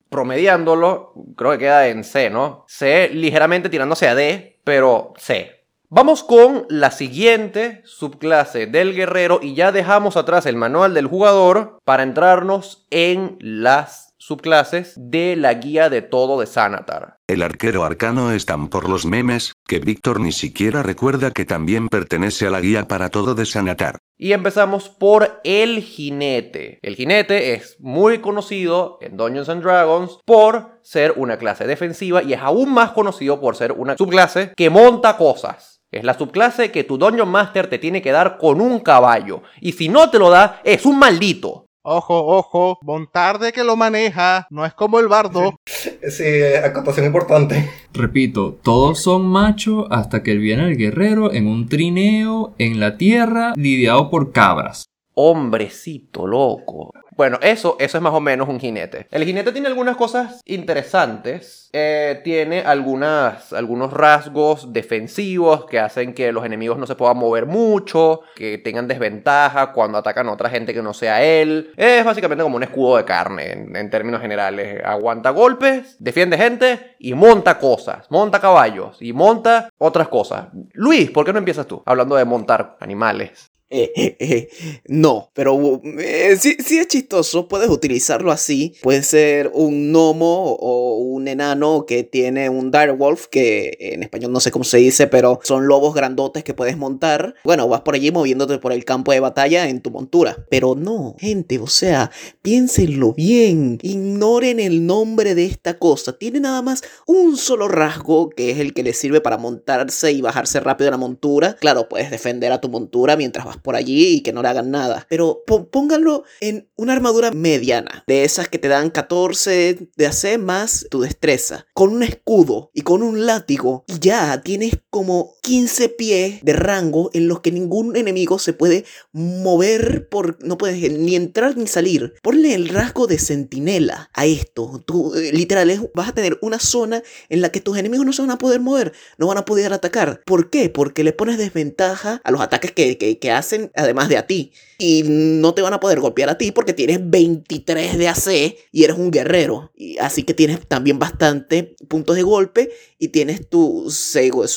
Promediándolo, creo que queda en C, ¿no? C ligeramente tirándose a D, pero C. Vamos con la siguiente subclase del guerrero y ya dejamos atrás el manual del jugador para entrarnos en las subclases de la guía de todo de Sanatar. El arquero arcano es tan por los memes, que Víctor ni siquiera recuerda que también pertenece a la guía para todo de Sanatar. Y empezamos por el jinete. El jinete es muy conocido en Dungeons and Dragons por ser una clase defensiva y es aún más conocido por ser una subclase que monta cosas. Es la subclase que tu Dungeon Master te tiene que dar con un caballo. Y si no te lo da, es un maldito. Ojo, ojo, Montarde que lo maneja, no es como el bardo. Sí, acotación importante. Repito, todos son machos hasta que viene el guerrero en un trineo en la tierra lidiado por cabras. Hombrecito loco. Bueno, eso, eso es más o menos un jinete. El jinete tiene algunas cosas interesantes. Eh, tiene algunas, algunos rasgos defensivos que hacen que los enemigos no se puedan mover mucho, que tengan desventaja cuando atacan a otra gente que no sea él. Es básicamente como un escudo de carne en, en términos generales. Aguanta golpes, defiende gente y monta cosas. Monta caballos y monta otras cosas. Luis, ¿por qué no empiezas tú? Hablando de montar animales. Eh, eh, eh, no, pero eh, sí, sí es chistoso, puedes utilizarlo así. Puede ser un gnomo o un enano que tiene un direwolf, que en español no sé cómo se dice, pero son lobos grandotes que puedes montar. Bueno, vas por allí moviéndote por el campo de batalla en tu montura. Pero no, gente, o sea, piénsenlo bien. Ignoren el nombre de esta cosa. Tiene nada más un solo rasgo que es el que le sirve para montarse y bajarse rápido de la montura. Claro, puedes defender a tu montura mientras vas por allí y que no le hagan nada. Pero pó- pónganlo en una armadura mediana, de esas que te dan 14 de AC más tu destreza, con un escudo y con un látigo, y ya tienes como 15 pies de rango en los que ningún enemigo se puede mover por no puedes ni entrar ni salir. Ponle el rasgo de centinela a esto. Tú eh, literal vas a tener una zona en la que tus enemigos no se van a poder mover, no van a poder atacar. ¿Por qué? Porque le pones desventaja a los ataques que, que- hacen además de a ti. Y no te van a poder golpear a ti porque tienes 23 de AC y eres un guerrero. Y así que tienes también bastante puntos de golpe y tienes tu,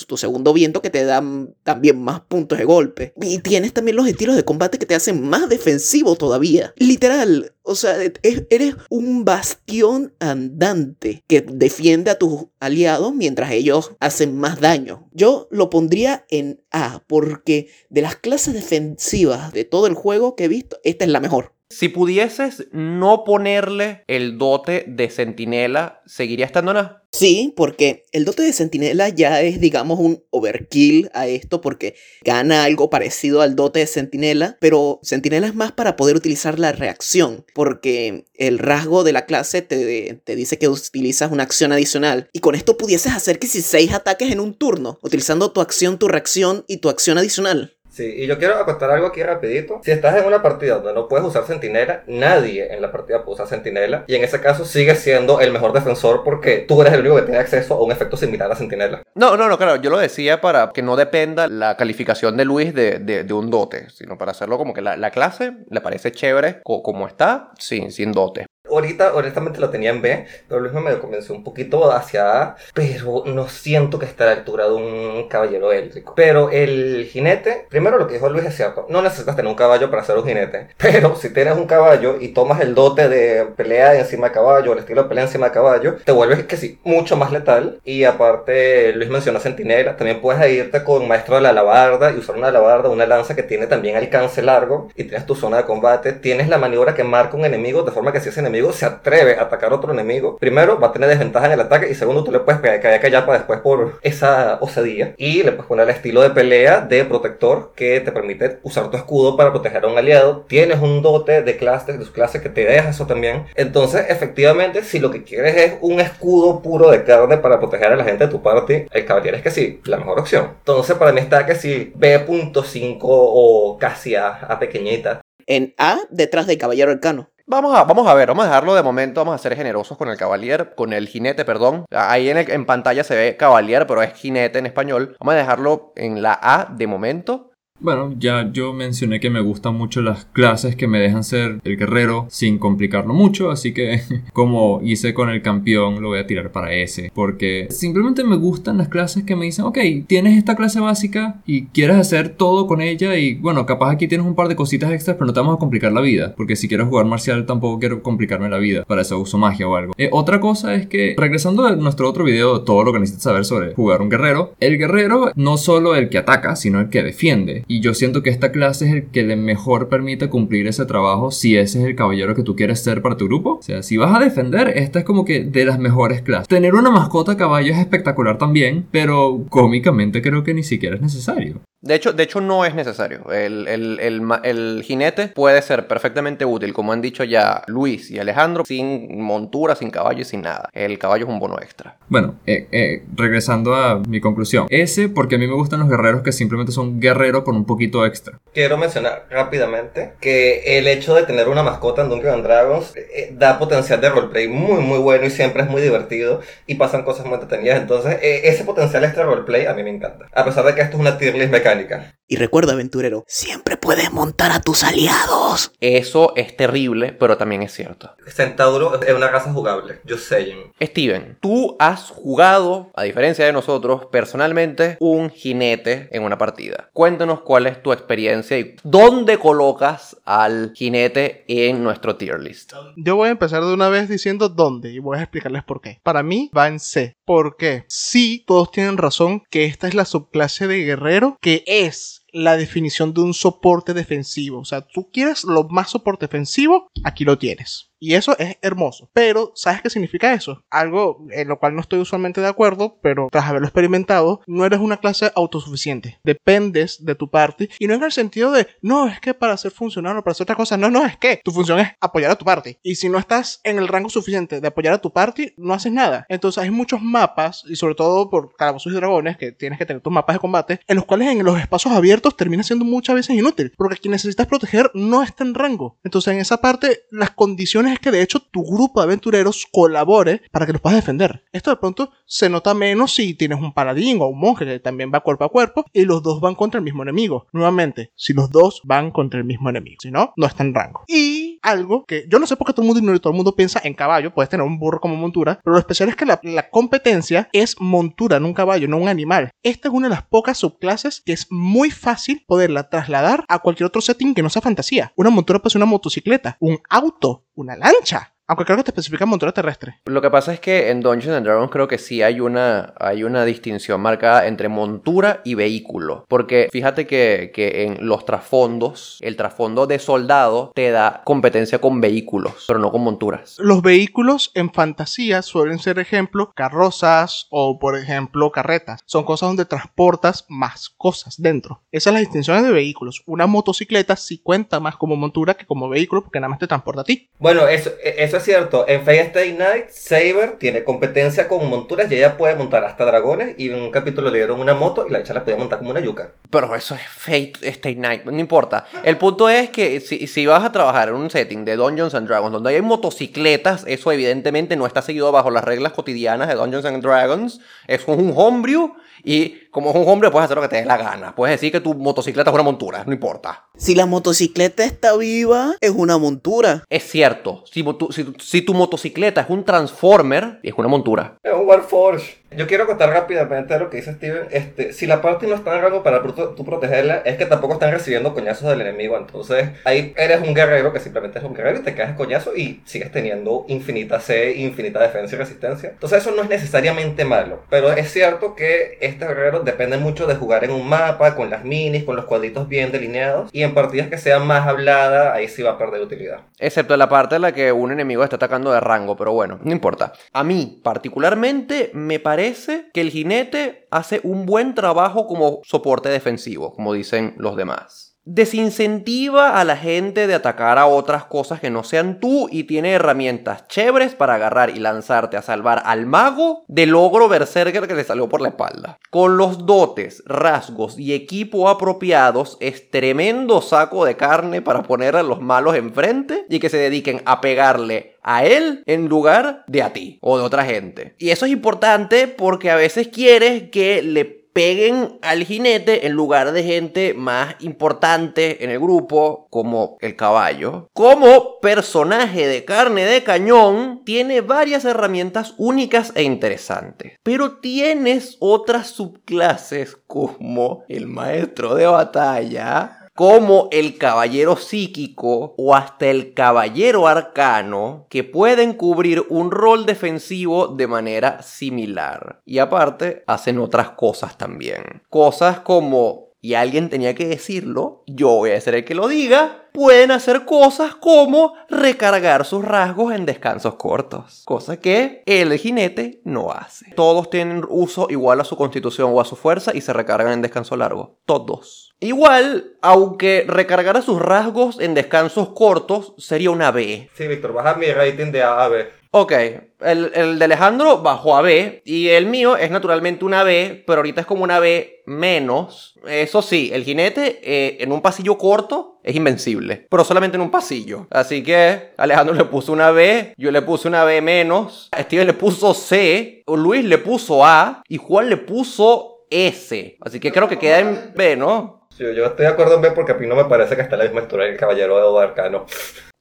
tu segundo viento que te dan también más puntos de golpe. Y tienes también los estilos de combate que te hacen más defensivo todavía. Literal, o sea, es- eres un bastión andante que defiende a tus aliados mientras ellos hacen más daño. Yo lo pondría en A porque de las clases defensivas de todo el juego que he visto, esta es la mejor. Si pudieses no ponerle el dote de centinela, ¿seguiría estando en A? Sí, porque el dote de Centinela ya es, digamos, un overkill a esto porque gana algo parecido al dote de Centinela, pero Centinela es más para poder utilizar la reacción, porque el rasgo de la clase te, te dice que utilizas una acción adicional y con esto pudieses hacer que si seis ataques en un turno, utilizando tu acción, tu reacción y tu acción adicional. Sí, y yo quiero acotar algo aquí rapidito. Si estás en una partida donde no puedes usar sentinela, nadie en la partida puede usar sentinela. Y en ese caso sigues siendo el mejor defensor porque tú eres el único que tiene acceso a un efecto similar a sentinela. No, no, no, claro, yo lo decía para que no dependa la calificación de Luis de, de- de un dote, sino para hacerlo como que la, la clase le parece chévere co- como está, sin, sin dote. Ahorita, honestamente lo tenía en B, pero Luis me convenció un poquito hacia A, pero no siento que esté a la altura de un caballero élico. Pero el jinete, primero lo que dijo Luis es cierto, no necesitas tener un caballo para ser un jinete, *laughs* pero si tienes un caballo y tomas el dote de pelea encima de caballo, el estilo de pelea encima de caballo, te vuelves que sí, mucho más letal. Y aparte, Luis menciona sentinela, también puedes irte con maestro de la alabarda y usar una alabarda, una lanza que tiene también alcance largo y tienes tu zona de combate, tienes la maniobra que marca un enemigo de forma que si ese enemigo se atreve a atacar a otro enemigo, primero va a tener desventaja en el ataque y segundo tú le puedes pegar que para después por esa osadía y le puedes poner el estilo de pelea de protector que te permite usar tu escudo para proteger a un aliado. Tienes un dote de clase, de su clase que te deja eso también. Entonces, efectivamente, si lo que quieres es un escudo puro de carne para proteger a la gente de tu party, el caballero es que sí, la mejor opción. Entonces, para mí está que sí, B.5 o casi A, A pequeñita. En A, detrás del caballero arcano. Vamos a, vamos a ver, vamos a dejarlo de momento, vamos a ser generosos con el cavalier, con el jinete, perdón. Ahí en, en pantalla se ve cavalier, pero es jinete en español. Vamos a dejarlo en la A de momento. Bueno, ya yo mencioné que me gustan mucho las clases que me dejan ser el guerrero sin complicarlo mucho, así que *laughs* como hice con el campeón lo voy a tirar para ese, porque simplemente me gustan las clases que me dicen, ok, tienes esta clase básica y quieres hacer todo con ella y bueno, capaz aquí tienes un par de cositas extras, pero no te vamos a complicar la vida, porque si quiero jugar marcial tampoco quiero complicarme la vida, para eso uso magia o algo. Eh, otra cosa es que, regresando a nuestro otro video, todo lo que necesitas saber sobre jugar un guerrero, el guerrero no solo el que ataca, sino el que defiende. Y yo siento que esta clase es el que le mejor permite cumplir ese trabajo si ese es el caballero que tú quieres ser para tu grupo. O sea, si vas a defender, esta es como que de las mejores clases. Tener una mascota caballo es espectacular también, pero cómicamente creo que ni siquiera es necesario. De hecho, de hecho no es necesario. El, el- el el jinete puede ser perfectamente útil, como han dicho ya Luis y Alejandro, sin montura, sin caballo y sin nada. El caballo es un bono extra. Bueno, eh, eh, regresando a mi conclusión. Ese porque a mí me gustan los guerreros que simplemente son guerreros con un poquito extra. Quiero mencionar rápidamente que el hecho de tener una mascota en Dungeons and Dragons eh, da potencial de roleplay muy muy bueno y siempre es muy divertido y pasan cosas muy entretenidas. Entonces, eh, ese potencial extra roleplay a mí me encanta. A pesar de que esto es una tier list mecánica. Y recuerda, aventurero, siempre puedes montar a tus aliados. Eso es terrible, pero también es cierto. Centauro es una raza jugable. Yo sé. Steven, tú has jugado, a diferencia de nosotros, personalmente, un jinete en una partida. Cuéntanos cuál es tu experiencia y dónde colocas al jinete en nuestro tier list. Yo voy a empezar de una vez diciendo dónde y voy a explicarles por qué. Para mí va en C. ¿Por qué? Sí, todos tienen razón que esta es la subclase de guerrero que es la definición de un soporte defensivo. O sea, tú quieres lo más soporte defensivo, aquí lo tienes. Y eso es hermoso. Pero, ¿sabes qué significa eso? Algo en lo cual no estoy usualmente de acuerdo, pero tras haberlo experimentado, no eres una clase autosuficiente. Dependes de tu party. Y no en el sentido de, no, es que para ser funcional o para hacer otra cosa. No, no, es que tu función es apoyar a tu party. Y si no estás en el rango suficiente de apoyar a tu party, no haces nada. Entonces hay muchos mapas, y sobre todo por calabozos y dragones, que tienes que tener tus mapas de combate, en los cuales en los espacios abiertos termina siendo muchas veces inútil. Porque quien necesitas proteger no está en rango. Entonces en esa parte, las condiciones es que de hecho tu grupo de aventureros colabore para que los puedas defender. Esto de pronto se nota menos si tienes un paladín o un monje que también va cuerpo a cuerpo y los dos van contra el mismo enemigo. Nuevamente, si los dos van contra el mismo enemigo. Si no, no está en rango. Y algo que yo no sé por qué todo el mundo todo el mundo piensa en caballo, puedes tener un burro como montura, pero lo especial es que la, la competencia es montura, no un caballo, no un animal. Esta es una de las pocas subclases que es muy fácil poderla trasladar a cualquier otro setting que no sea fantasía. Una montura puede ser una motocicleta, un auto, una lancha. Aunque creo que te especifica montura terrestre. Lo que pasa es que en Dungeons and Dragons creo que sí hay una, hay una distinción marcada entre montura y vehículo. Porque fíjate que, que en los trasfondos, el trasfondo de soldado te da competencia con vehículos, pero no con monturas. Los vehículos en fantasía suelen ser, ejemplo, carrozas o, por ejemplo, carretas. Son cosas donde transportas más cosas dentro. Esas son las distinciones de vehículos. Una motocicleta sí cuenta más como montura que como vehículo porque nada más te transporta a ti. Bueno, eso, eso es cierto, en Fate Stay Night, Saber tiene competencia con monturas y ella puede montar hasta dragones. Y en un capítulo le dieron una moto y la hecha la podía montar como una yuca. Pero eso es Fate Stay Night, no importa. El punto es que si, si vas a trabajar en un setting de Dungeons and Dragons donde hay motocicletas, eso evidentemente no está seguido bajo las reglas cotidianas de Dungeons and Dragons. Es un homebrew y como es un hombre puedes hacer lo que te dé la gana. Puedes decir que tu motocicleta es una montura, no importa. Si la motocicleta está viva, es una montura. Es cierto, si, motu- si, si tu motocicleta es un Transformer, es una montura. Es un Warforge. Yo quiero contar rápidamente lo que dice Steven. Este, si la party no está en rango para tú protegerla, es que tampoco están recibiendo coñazos del enemigo. Entonces, ahí eres un guerrero que simplemente es un guerrero y te quedas coñazo y sigues teniendo infinita C, infinita defensa y resistencia. Entonces, eso no es necesariamente malo. Pero es cierto que este guerrero depende mucho de jugar en un mapa, con las minis, con los cuadritos bien delineados. Y en partidas que sean más habladas, ahí sí va a perder utilidad. Excepto la parte en la que un enemigo está atacando de rango, pero bueno, no importa. A mí, particularmente, me parece que el jinete hace un buen trabajo como soporte defensivo, como dicen los demás. Desincentiva a la gente de atacar a otras cosas que no sean tú y tiene herramientas chéveres para agarrar y lanzarte a salvar al mago del ogro berserker que le salió por la espalda. Con los dotes, rasgos y equipo apropiados es tremendo saco de carne para poner a los malos enfrente y que se dediquen a pegarle a él en lugar de a ti o de otra gente. Y eso es importante porque a veces quieres que le peguen al jinete en lugar de gente más importante en el grupo, como el caballo. Como personaje de carne de cañón, tiene varias herramientas únicas e interesantes. Pero tienes otras subclases como el maestro de batalla, como el caballero psíquico o hasta el caballero arcano que pueden cubrir un rol defensivo de manera similar. Y aparte, hacen otras cosas también. Cosas como, y alguien tenía que decirlo, yo voy a ser el que lo diga, pueden hacer cosas como recargar sus rasgos en descansos cortos. Cosa que el jinete no hace. Todos tienen uso igual a su constitución o a su fuerza y se recargan en descanso largo. Todos. Igual, aunque recargara sus rasgos en descansos cortos, sería una B. Sí, Víctor, baja mi rating de A a B. Ok, el, el de Alejandro bajó a B y el mío es naturalmente una B, pero ahorita es como una B menos. Eso sí, el jinete eh, en un pasillo corto es invencible, pero solamente en un pasillo. Así que Alejandro le puso una B, yo le puse una B menos, Steven le puso C, Luis le puso A y Juan le puso S. Así que creo que queda en B, ¿no? Yo estoy de acuerdo en B porque a mí no me parece que está la misma altura que el caballero de Arcano.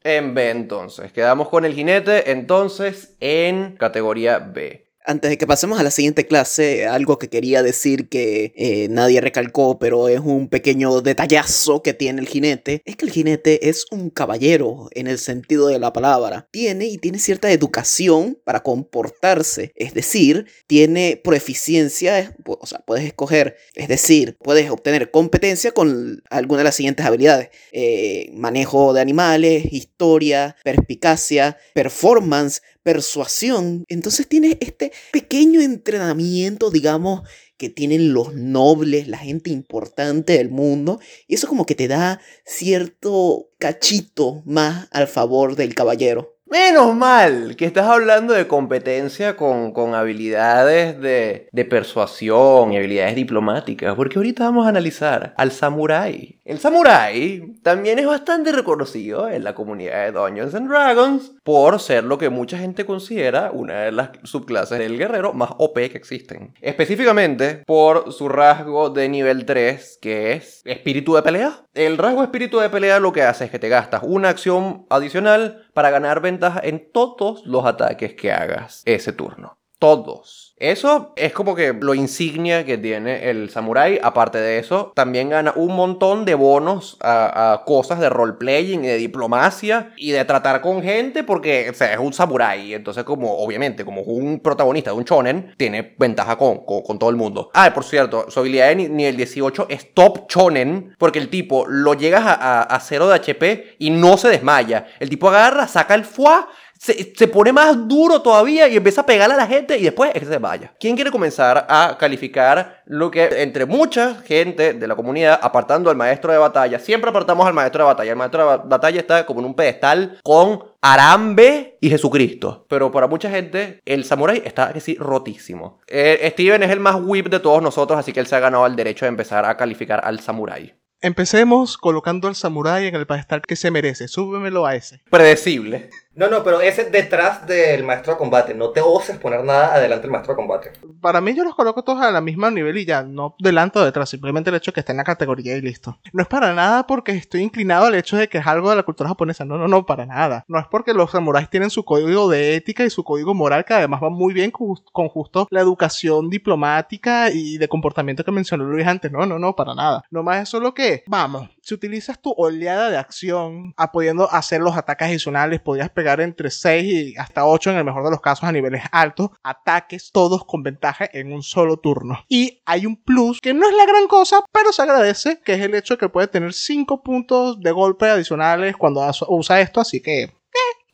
En B entonces. Quedamos con el jinete entonces en categoría B. Antes de que pasemos a la siguiente clase, algo que quería decir que eh, nadie recalcó, pero es un pequeño detallazo que tiene el jinete, es que el jinete es un caballero en el sentido de la palabra. Tiene y tiene cierta educación para comportarse, es decir, tiene proeficiencia, o sea, puedes escoger, es decir, puedes obtener competencia con alguna de las siguientes habilidades. Eh, manejo de animales, historia, perspicacia, performance, persuasión. Entonces tienes este pequeño entrenamiento, digamos, que tienen los nobles, la gente importante del mundo. Y eso como que te da cierto cachito más al favor del caballero. Menos mal que estás hablando de competencia con, con habilidades de, de persuasión y habilidades diplomáticas, porque ahorita vamos a analizar al samurái. El samurái también es bastante reconocido en la comunidad de Dungeons and Dragons por ser lo que mucha gente considera una de las subclases del guerrero más OP que existen. Específicamente por su rasgo de nivel 3, que es espíritu de pelea. El rasgo espíritu de pelea lo que hace es que te gastas una acción adicional para ganar ventaja en todos los ataques que hagas ese turno. Todos. Eso es como que lo insignia que tiene el samurai. Aparte de eso, también gana un montón de bonos a, cosas de roleplaying y de diplomacia y de tratar con gente porque o sea, es un samurai. Entonces, como obviamente, como un protagonista de un shonen, tiene ventaja con, con, todo el mundo. Ah, por cierto, su habilidad de ni- nivel 18 es top shonen porque el tipo lo llegas a, a, a cero de HP y no se desmaya. El tipo agarra, saca el fuá se, se pone más duro todavía y empieza a pegarle a la gente y después es que se vaya. ¿Quién quiere comenzar a calificar lo que entre mucha gente de la comunidad, apartando al maestro de batalla, siempre apartamos al maestro de batalla. El maestro de ba- batalla está como en un pedestal con Arambe y Jesucristo. Pero para mucha gente, el samurái está que sí, rotísimo. Eh, Steven es el más whip de todos nosotros, así que él se ha ganado el derecho de empezar a calificar al samurái. Empecemos colocando al samurái en el pedestal que se merece. Súbemelo a ese. Predecible. No, no, pero ese detrás del maestro de combate. No te oses poner nada adelante del maestro de combate. Para mí yo los coloco todos a la misma nivel y ya, no delante o detrás, simplemente el hecho de que esté en la categoría y listo. No es para nada porque estoy inclinado al hecho de que es algo de la cultura japonesa, no, no, no, para nada. No es porque los samuráis tienen su código de ética y su código moral que además va muy bien con, justo la educación diplomática y de comportamiento que mencionó Luis antes, no, no, no, para nada. Nomás es solo que, vamos, si utilizas tu oleada de acción, a pudiendo hacer los ataques adicionales, podrías pegar entre 6 y hasta 8 en el mejor de los casos a niveles altos, ataques todos con ventaja en un solo turno. Y hay un plus que no es la gran cosa, pero se agradece, que es el hecho de que puede tener 5 puntos de golpe adicionales cuando usa esto, así que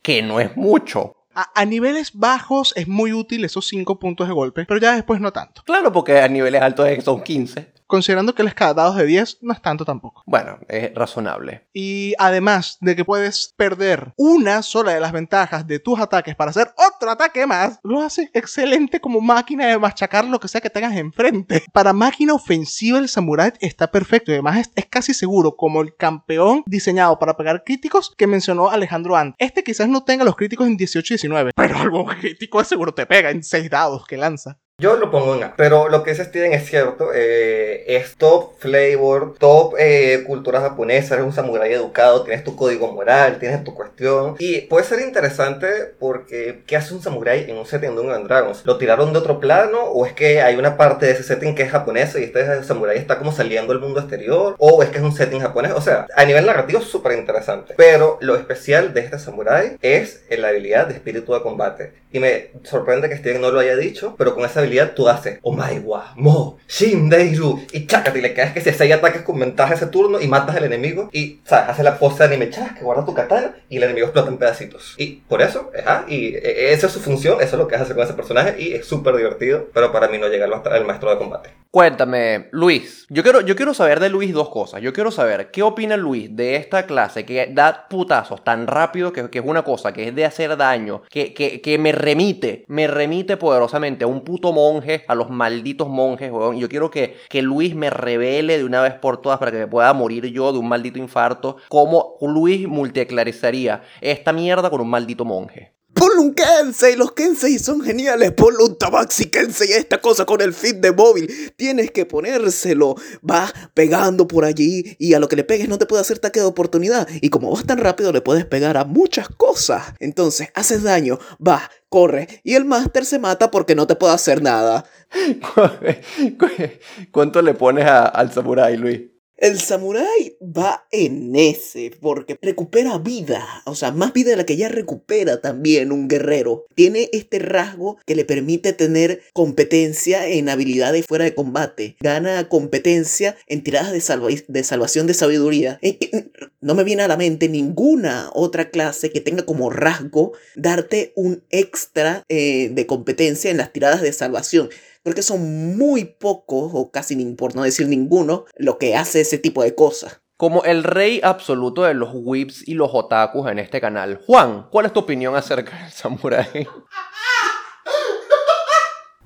Que no es mucho. a, a niveles bajos es muy útil esos 5 puntos de golpe, pero ya después no tanto. Claro, porque a niveles altos son 15. Considerando que les cada dados de 10 no es tanto tampoco. Bueno, es razonable. Y además de que puedes perder una sola de las ventajas de tus ataques para hacer otro ataque más, lo hace excelente como máquina de machacar lo que sea que tengas enfrente. Para máquina ofensiva el samurai está perfecto y además es, es casi seguro como el campeón diseñado para pegar críticos que mencionó Alejandro antes. Este quizás no tenga los críticos en 18 y 19, pero algo crítico seguro te pega en 6 dados que lanza. Yo lo pongo en A. Pero lo que dice Steven es cierto. eh, es top flavor, top eh, cultura japonesa. Eres un samurái educado, tienes tu código moral, tienes tu cuestión. Y puede ser interesante porque ¿qué hace un samurái en un setting de Dungeons and Dragons? ¿Lo tiraron de otro plano? ¿O es que hay una parte de ese setting que es japonesa y este samurái está como saliendo al mundo exterior? ¿O es que es un setting japonés? O sea, a nivel narrativo es súper interesante. Pero lo especial de este samurái es la habilidad de espíritu de combate. Y me sorprende que Steven no lo haya dicho, pero con esa habilidad tú haces Omaiwa, Mo, Shindeiru y chácate y le caes que si seis ataques con ventaja ese turno y matas al enemigo y, ¿sabes? Hace la pose de anime chas que guarda tu katana y el enemigo explota en pedacitos. Y por eso, y eh, esa es su función, eso es lo que hace con ese personaje y es súper divertido, pero para mí no llega al maestro de combate. Cuéntame, Luis. Yo quiero, yo quiero saber de Luis dos cosas. Yo quiero saber qué opina Luis de esta clase que da putazos tan rápido que, que es una cosa, que es de hacer daño, que, que, que me remite, me remite poderosamente a un puto monje, a los malditos monjes, weón. Yo quiero que, que Luis me revele de una vez por todas para que me pueda morir yo de un maldito infarto, cómo Luis multiclarizaría esta mierda con un maldito monje. Ponle un Kensei, los Kensei son geniales. Ponle un Tabaxi Kensei a esta cosa con el feed de móvil. Tienes que ponérselo. Va pegando por allí y a lo que le pegues no te puede hacer ataque de oportunidad. Y como vas tan rápido le puedes pegar a muchas cosas. Entonces haces daño, va, corre y el máster se mata porque no te puede hacer nada. *laughs* ¿Cuánto le pones al samurái, Luis? El samurái va en ese porque recupera vida, o sea, más vida de la que ya recupera también un guerrero. Tiene este rasgo que le permite tener competencia en habilidades fuera de combate. Gana competencia en tiradas de, de salvación de sabiduría. Eh, eh, No me viene a la mente ninguna otra clase que tenga como rasgo darte un extra eh, de competencia en las tiradas de salvación. Creo que son muy pocos, o casi ni, por no decir ninguno, lo que hace ese tipo de cosas. Como el rey absoluto de los whips y los otakus en este canal. Juan, ¿cuál es tu opinión acerca del samurái?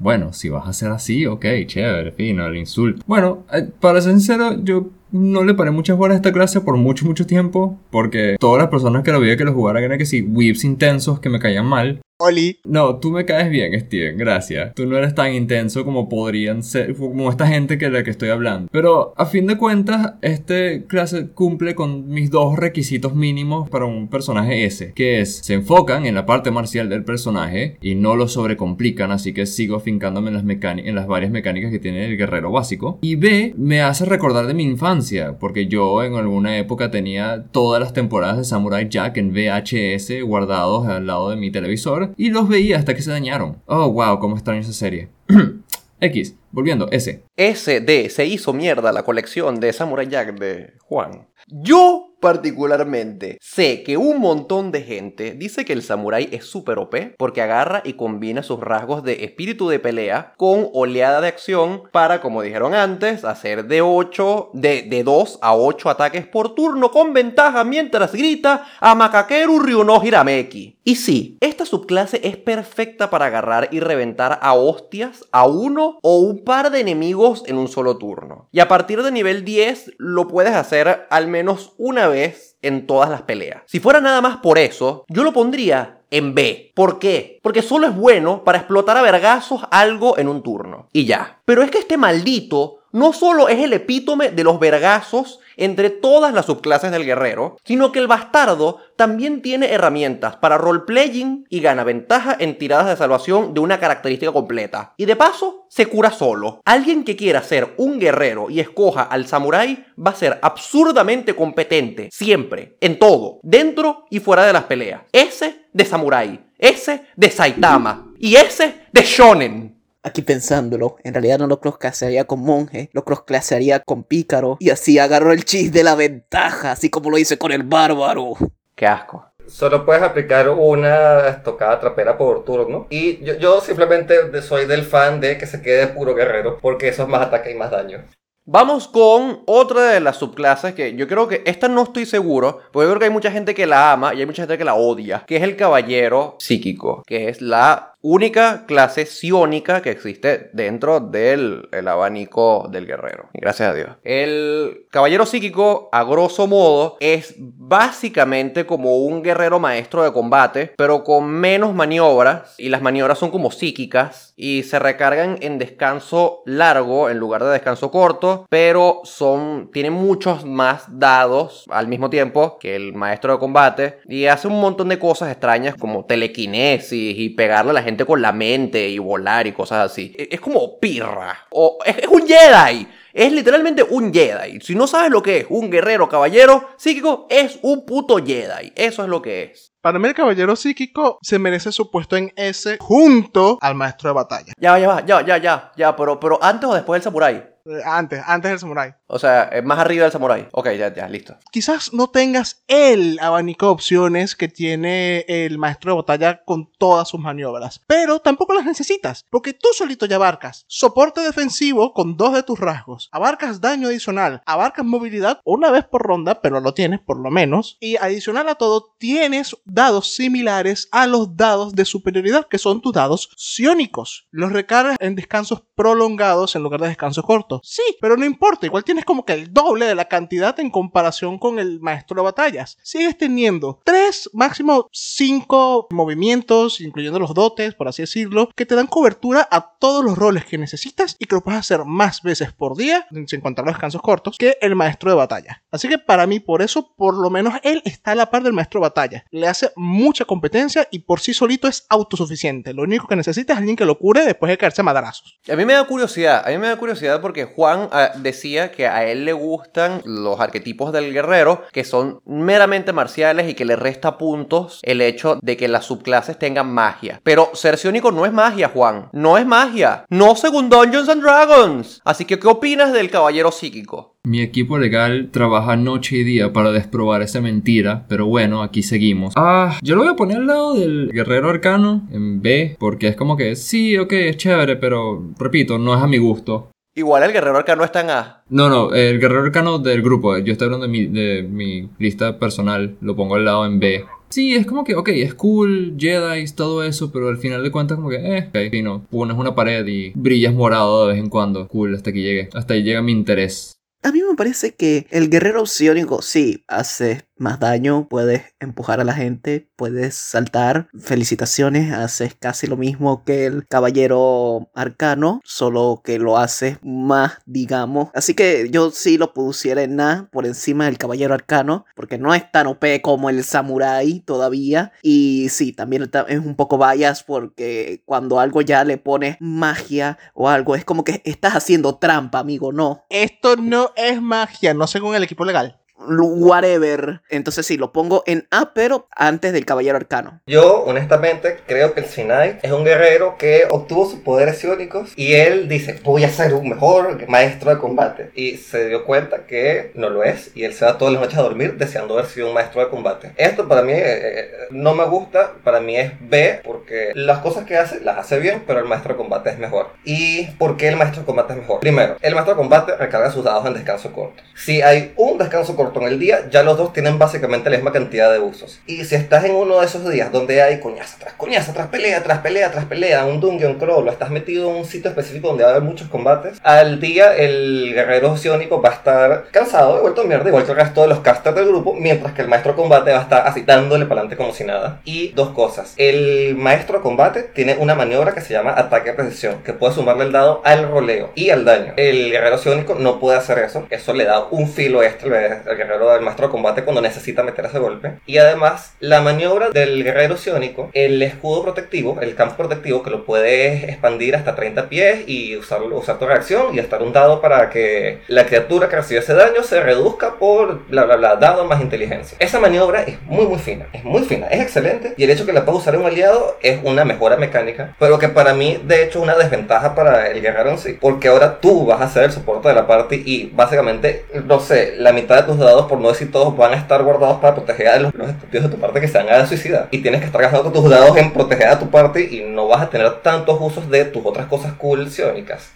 Bueno, si vas a ser así, ok, chévere, fino, el insulto. Bueno, eh, para ser sincero, yo no le paré muchas horas a esta clase por mucho, mucho tiempo. Porque todas las personas que lo veía que lo jugaran eran que sí, whips intensos que me caían mal. Oli, No, tú me caes bien, Steven, gracias. Tú no eres tan intenso como podrían ser, como esta gente que la que estoy hablando. Pero a fin de cuentas, este clase cumple con mis dos requisitos mínimos para un personaje S, que es se enfocan en la parte marcial del personaje y no lo sobrecomplican, así que sigo afincándome en las, en las varias mecánicas que tiene el guerrero básico. Y B, me hace recordar de mi infancia, porque yo en alguna época tenía todas las temporadas de Samurai Jack en VHS guardados al lado de mi televisor y los veía hasta que se dañaron. Oh, wow, cómo extraño esa serie. *clears throat* X, volviendo, S. SD se hizo mierda la colección de Samurai Jack de Juan. Yo particularmente sé que un montón de gente dice que el samurái es super OP porque agarra y combina sus rasgos de espíritu de pelea con oleada de acción para, como dijeron antes, hacer de 8, de, de 2 a 8 ataques por turno con ventaja mientras grita a Makakeru Ryuno Hirameki. Y sí, esta subclase es perfecta para agarrar y reventar a hostias a uno o un par de enemigos en un solo turno. Y a partir de nivel 10 lo puedes hacer al menos una vez en todas las peleas. Si fuera nada más por eso, yo lo pondría en B. ¿Por qué? Porque solo es bueno para explotar a vergazos algo en un turno. Y ya. Pero es que este maldito no solo es el epítome de los vergazos entre todas las subclases del guerrero, sino que el bastardo también tiene herramientas para roleplaying y gana ventaja en tiradas de salvación de una característica completa. Y de paso, se cura solo. Alguien que quiera ser un guerrero y escoja al samurái va a ser absurdamente competente, siempre, en todo, dentro y fuera de las peleas. Ese de samurái, ese de Saitama y ese de shonen. Aquí pensándolo, en realidad no lo crossclasearía con monje, lo crossclasearía con pícaro y así agarró el chis de la ventaja, así como lo hice con el bárbaro. Qué asco. Solo puedes aplicar una estocada trapera por turno. Y yo, yo simplemente soy del fan de que se quede puro guerrero, porque eso es más ataque y más daño. Vamos con otra de las subclases que yo creo que esta no estoy seguro, porque yo creo que hay mucha gente que la ama y hay mucha gente que la odia, que es el caballero psíquico, que es la única clase psiónica que existe dentro del el abanico del guerrero. Gracias a Dios. El caballero psíquico, a grosso modo, es básicamente como un guerrero maestro de combate, pero con menos maniobras. Y las maniobras son como psíquicas y se recargan en descanso largo en lugar de descanso corto, pero son tienen muchos más dados al mismo tiempo que el maestro de combate y hace un montón de cosas extrañas como telequinesis y pegarle a la gente con la mente y volar y cosas así. E- Es como pirra. O es, es un Jedi. Es literalmente un Jedi. Si no sabes lo que es un guerrero caballero psíquico, es un puto Jedi. Eso es lo que es. Para mí el caballero psíquico se merece su puesto en S junto al maestro de batalla. Ya, va, ya, va, ya, ya, ya, ya, pero, pero antes o después del samurái. Antes, antes del samurái. O sea, eh, más arriba del samurái. Ok, ya, ya, listo. Quizás no tengas el abanico de opciones que tiene el maestro de batalla con todas sus maniobras, pero tampoco las necesitas, porque tú solito ya abarcas soporte defensivo con dos de tus rasgos, abarcas daño adicional, abarcas movilidad una vez por ronda, pero lo tienes por lo menos, y adicional a todo tienes dados similares a los dados de superioridad, que son tus dados psiónicos. Los recargas en descansos prolongados en lugar de descansos cortos. Sí, pero no importa, igual tienes como que el doble de la cantidad en comparación con el maestro de batallas. Sigues teniendo tres, máximo cinco movimientos, incluyendo los dotes, por así decirlo, que te dan cobertura a todos los roles que necesitas y que lo puedes hacer más veces por día, sin contar los descansos cortos, que el maestro de batalla. Así que para mí, por eso, por lo menos él está a la par del maestro de batalla. Le hace mucha competencia y por sí solito es autosuficiente. Lo único que necesita es alguien que lo cure después de caerse a madrazos. A mí me da curiosidad, a mí me da curiosidad porque Juan ah, decía que a él le gustan los arquetipos del guerrero que son meramente marciales y que le resta puntos el hecho de que las subclases tengan magia. Pero ser psiónico no es magia, Juan. No es magia. No según Dungeons and Dragons. Así que, ¿qué opinas del caballero psíquico? Mi equipo legal trabaja noche y día para desprobar esa mentira, pero bueno, aquí seguimos. Ah, yo lo voy a poner al lado del guerrero arcano en B, porque es como que sí, ok, es chévere, pero repito, no es a mi gusto. Igual el guerrero arcano está en A. No, no, el guerrero arcano del grupo, yo estoy hablando de mi, de mi lista personal, lo pongo al lado en B. Sí, es como que, ok, es cool, Jedi, todo eso, pero al final de cuentas como que, eh, ok, y no, pones una pared y brillas morado de vez en cuando. Cool, hasta que llegue, hasta ahí llega mi interés. A mí me parece que el guerrero psiónico sí hace más daño, puedes empujar a la gente, puedes saltar. Felicitaciones, haces casi lo mismo que el caballero arcano, solo que lo haces más, digamos. Así que yo sí lo pusiera en nada por encima del caballero arcano, porque no es tan OP como el samurai todavía. Y sí, también es un poco bias porque cuando algo ya le pones magia o algo, es como que estás haciendo trampa, amigo, no. Esto no es magia, no según el equipo legal. Whatever. Entonces sí, lo pongo en A, pero antes del caballero arcano. Yo, honestamente, creo que el Sinai es un guerrero que obtuvo sus poderes iónicos y él dice, voy a ser un mejor maestro de combate. Y se dio cuenta que no lo es y él se va todas las noches a dormir deseando haber sido un maestro de combate. Esto para mí eh, eh, no me gusta, para mí es B, porque las cosas que hace las hace bien, pero el maestro de combate es mejor. ¿Y por qué el maestro de combate es mejor? Primero, el maestro de combate recarga sus dados en descanso corto. Si hay un descanso corto en el día, ya los dos tienen básicamente la misma cantidad de usos. Y si estás en uno de esos días donde hay coñaza tras coñaza, tras pelea, tras pelea, tras pelea, un dungeon crawl, o estás metido en un sitio específico donde va a haber muchos combates, al día el guerrero osiónico va a estar cansado, de vuelto a mierda, igual que el resto de los casters del grupo, mientras que el maestro combate va a estar así dándole para adelante como si nada. Y dos cosas. El maestro combate tiene una maniobra que se llama ataque de precisión, que puede sumarle el dado al roleo y al daño. El guerrero osiónico no puede hacer eso, eso le da un filo extra al guerrero del maestro de combate cuando necesita meter ese golpe. Y además, la maniobra del guerrero osiónico, el escudo protectivo, el campo protectivo que lo puedes expandir hasta 30 pies y usar, usar tu reacción y estar un dado para que la criatura que recibe ese daño se reduzca por bla bla bla, dado más inteligencia. Esa maniobra es muy muy fina, es muy fina, es excelente y el hecho que la puedas usar un aliado es una mejora mecánica, pero que para mí de hecho es una desventaja para el guerrero en sí, porque ahora tú vas a ser el soporte de la party y básicamente, no sé, la mitad de tus dados, por no decir todos, van a estar guardados para proteger a los, los estúpidos de tu parte que se van a suicida y tienes que estar gastando tus dados en proteger a tu party y no vas a tener tantos usos de tus otras cosas cool.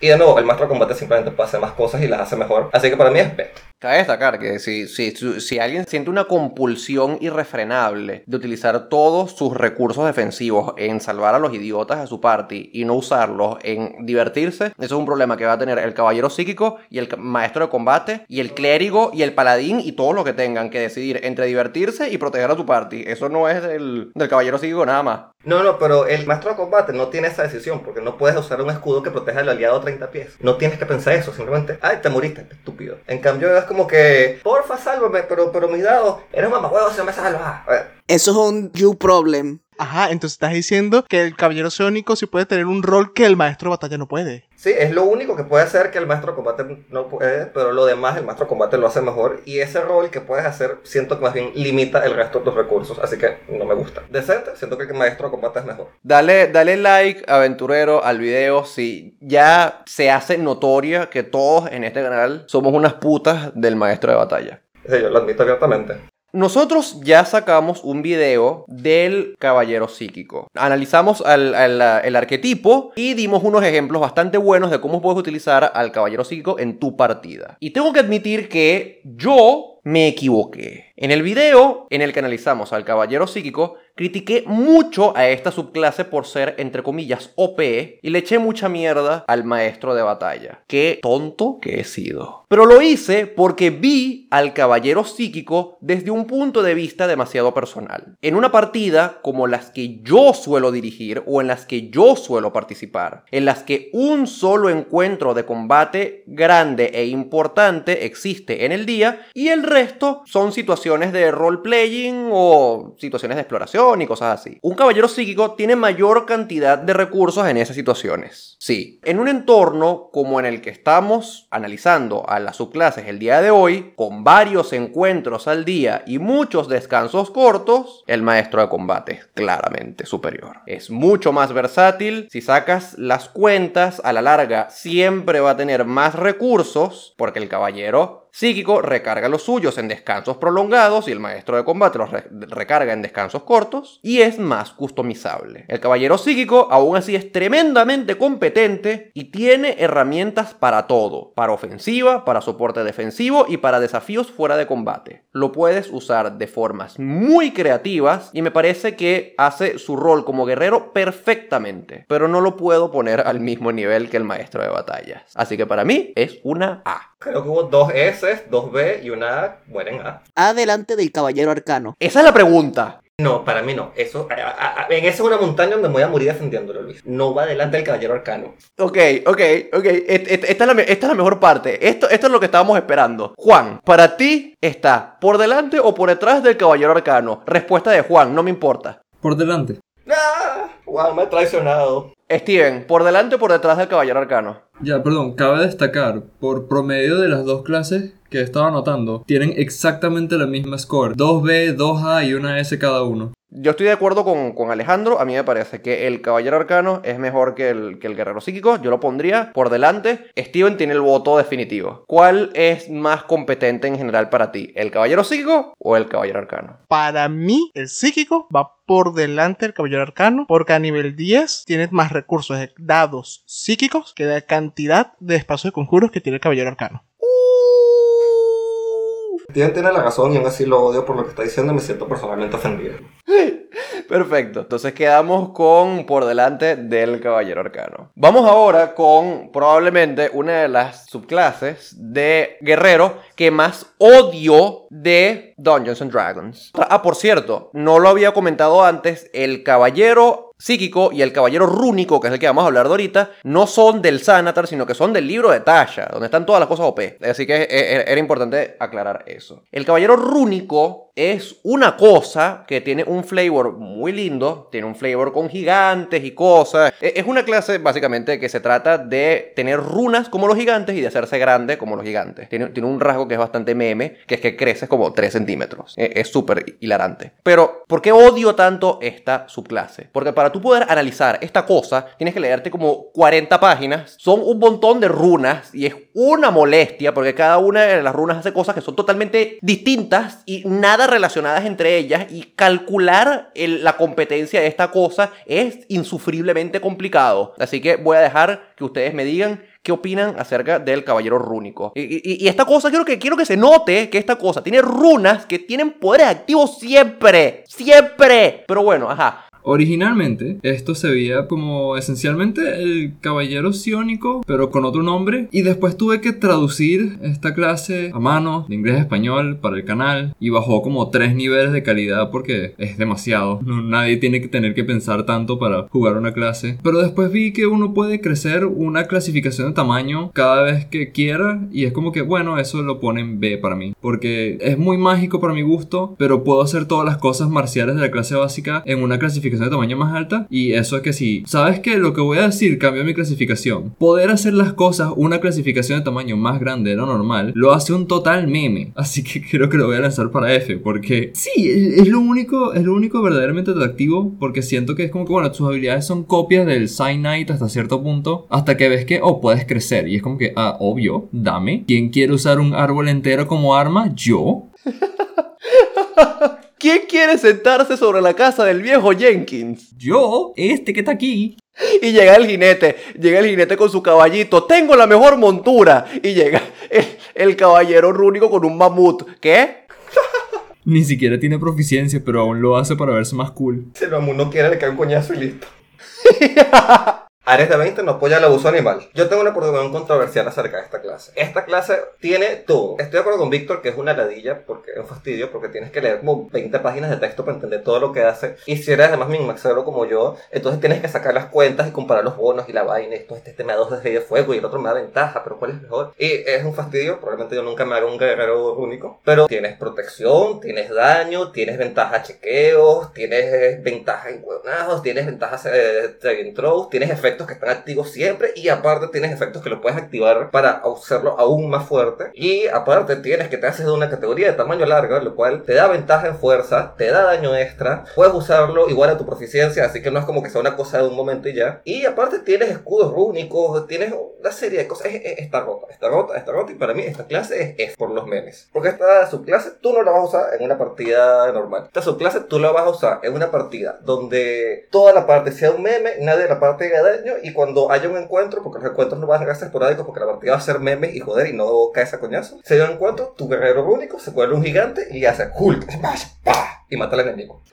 Y de nuevo, el maestro de combate simplemente puede hacer más cosas y las hace mejor, así que para mí es B. Cabe destacar que si, si, si alguien siente una compulsión irrefrenable de utilizar todos sus recursos defensivos en salvar a los idiotas de su party y no usarlos en divertirse, eso es un problema que va a tener el caballero psíquico y el maestro de combate y el clérigo y el paladín y todos los que tengan que decidir entre divertirse y proteger a su party. Eso no es del, del caballero psíquico nada más. No, no, pero el maestro de combate no tiene esa decisión porque no puedes usar un escudo que proteja al aliado a 30 pies. No tienes que pensar eso, simplemente, ay, te moriste, estúpido. En cambio, es como que, porfa, sálvame, pero, pero mis dados, eres un mamahuevo si no me salvas. Eso es un you problem. Ajá, entonces estás diciendo que el caballero sónico sí puede tener un rol que el maestro de batalla no puede. Sí, es lo único que puede hacer que el maestro de combate no puede, pero lo demás el maestro de combate lo hace mejor y ese rol que puedes hacer siento que más bien limita el resto de tus recursos, así que no me gusta. Decente, siento que el maestro de combate es mejor. Dale, dale like, aventurero, al video si ya se hace notoria que todos en este canal somos unas putas del maestro de batalla. Sí, yo lo admito abiertamente. Nosotros ya sacamos un video del caballero psíquico. Analizamos al, al- el arquetipo y dimos unos ejemplos bastante buenos de cómo puedes utilizar al caballero psíquico en tu partida. Y tengo que admitir que yo me equivoqué. En el video en el que analizamos al caballero psíquico, critiqué mucho a esta subclase por ser, entre comillas, OP y le eché mucha mierda al maestro de batalla. Qué tonto que he sido. Pero lo hice porque vi al caballero psíquico desde un punto de vista demasiado personal. En una partida como las que yo suelo dirigir o en las que yo suelo participar, en las que un solo encuentro de combate grande e importante existe en el día y el resto son situaciones de role-playing o situaciones de exploración y cosas así. Un caballero psíquico tiene mayor cantidad de recursos en esas situaciones. Sí, en un entorno como en el que estamos analizando a las subclases el día de hoy, con varios encuentros al día y muchos descansos cortos, el maestro de combate es claramente superior. Es mucho más versátil, si sacas las cuentas, a la larga siempre va a tener más recursos, porque el caballero psíquico recarga los suyos en descansos prolongados y el maestro de combate los re- recarga en descansos cortos y es más customizable. El caballero psíquico aún así es tremendamente competente y tiene herramientas para todo, para ofensiva, para soporte defensivo y para desafíos fuera de combate. Lo puedes usar de formas muy creativas y me parece que hace su rol como guerrero perfectamente, pero no lo puedo poner al mismo nivel que el maestro de batallas. Así que para mí es una A. Creo que hubo dos S, dos B y una A mueren A. Adelante del caballero arcano. Esa es la pregunta. No, para mí no. Eso, a- a- a- en esa es una montaña donde me voy a morir defendiéndolo, Luis. No va delante del caballero arcano. Ok, ok, ok. Et- et- Esta es, la, esta es la mejor parte. Esto, esto es lo que estábamos esperando. Juan, para ti está por delante o por detrás del caballero arcano. Respuesta de Juan, no me importa. Por delante. ¡Ah! Juan me ha traicionado. Steven, ¿por delante o por detrás del caballero arcano? Ya, perdón, cabe destacar, por promedio de las dos clases que estaba anotando, tienen exactamente la misma score. 2B, 2A y una S cada uno. Yo estoy de acuerdo con, con Alejandro. A mí me parece que el caballero arcano es mejor que el, que el guerrero psíquico. Yo lo pondría por delante. Steven tiene el voto definitivo. ¿Cuál es más competente en general para ti? ¿El caballero psíquico o el caballero arcano? Para mí, el psíquico va por delante del caballero arcano, porque a nivel 10 tienes más recursos de dados psíquicos que la cantidad de espacios de conjuros que tiene el caballero arcano. Steven tiene la razón y aún así lo odio por lo que está diciendo y me siento personalmente ofendido. *laughs* Perfecto. Entonces quedamos con por delante del caballero arcano. Vamos ahora con probablemente una de las subclases de guerrero que más odio de Dungeons and Dragons. Ah, por cierto, no lo había comentado antes, el caballero psíquico y el caballero rúnico, que es el que vamos a hablar de ahorita, no son del Sanatar, sino que son del libro de Tasha, donde están todas las cosas OP. Así que eh, eh, era importante aclarar eso. El caballero rúnico es una cosa que tiene un flavor muy lindo, tiene un flavor con gigantes y cosas. E, Es una clase básicamente que se trata de tener runas como los gigantes y de hacerse grande como los gigantes. Tiene, tiene un rasgo que es bastante meme, que es que creces como 3 centímetros. E- Es súper hilarante. Pero, ¿por qué odio tanto esta subclase? Porque para tú poder analizar esta cosa, tienes que leerte como 40 páginas. Son un montón de runas y es una molestia porque cada una de las runas hace cosas que son totalmente distintas y nada relacionadas entre ellas y calcular la competencia de esta cosa es insufriblemente complicado. Así que voy a dejar que ustedes me digan qué opinan acerca del caballero rúnico. Y, y- y esta cosa quiero que, quiero que se note que esta cosa tiene runas que tienen poderes activos siempre. Siempre. Pero bueno, ajá. Originalmente, esto se veía como esencialmente el caballero sionónico, pero con otro nombre. Y después tuve que traducir esta clase a mano, de inglés a español, para el canal. Y bajó como tres niveles de calidad porque es demasiado. Nadie tiene que tener que pensar tanto para jugar una clase. Pero después vi que uno puede crecer una clasificación de tamaño cada vez que quiera. Y es como que, bueno, eso lo pone en B para mí. Porque es muy mágico para mi gusto, pero puedo hacer todas las cosas marciales de la clase básica en una clasificación de tamaño más alta. Y eso es que si, ¿sabes qué? Lo que voy a decir cambia mi clasificación. Poder hacer las cosas una clasificación de tamaño más grande de lo normal lo hace un total meme. *laughs* Así que creo que lo voy a lanzar para F. Porque sí, es lo único, es lo único verdaderamente atractivo. Porque siento que es como que, bueno, tus habilidades son copias del Cyanite hasta cierto punto. Hasta que ves que, oh, puedes crecer. Y es como que, ah, obvio, dame. ¿Quién quiere usar un árbol entero como arma? Yo. *laughs* ¿Quién quiere sentarse sobre la casa del viejo Jenkins? Yo, este que está aquí. Y llega el jinete, llega el jinete con su caballito, tengo la mejor montura. Y llega el, el caballero rúnico con un mamut. ¿Qué? Ni siquiera tiene proficiencia, pero aún lo hace para verse más cool. Si el mamú no quiere, le cae un coñazo y listo. *laughs* Ares de 20 no apoya el abuso animal. Yo tengo una opinión controversial acerca de esta clase. Esta clase tiene todo. Estoy de acuerdo con Víctor que es una ladilla, porque es un fastidio, porque tienes que leer como 20 páginas de texto para entender todo lo que hace. Y si eres además minmaxero como yo, entonces tienes que sacar las cuentas y comparar los bonos y la vaina. Esto, este, este me da dos de de fuego y el otro me da ventaja, pero ¿cuál es mejor? Y es un fastidio, probablemente yo nunca me haga un guerrero único. Pero tienes protección, tienes daño, tienes ventaja a chequeos, tienes eh, ventaja en tienes ventajas eh, saving throws, tienes efectos que están activos siempre y aparte tienes efectos que lo puedes activar para hacerlo aún más fuerte. Y aparte tienes que te haces de una categoría de tamaño largo, lo cual te da ventaja en fuerza, te da daño extra, puedes usarlo igual a tu proficiencia, así que no es como que sea una cosa de un momento y ya. Y aparte tienes escudos rúnicos, tienes una serie de cosas. Es- es- está rota, está rota, está rota y para mí esta clase es, es por los memes. Porque esta subclase tú no la vas a usar en una partida normal. Esta subclase tú la vas a usar en una partida donde toda la parte sea un meme, nadie de la parte haga y cuando haya un encuentro, porque los encuentros no van a ser esporádicos porque la partida va a ser memes y joder y no caes a coñazo. Se dio un encuentro, tu guerrero único se vuelve un gigante y hace Hulk, smash, y mata al enemigo. *laughs*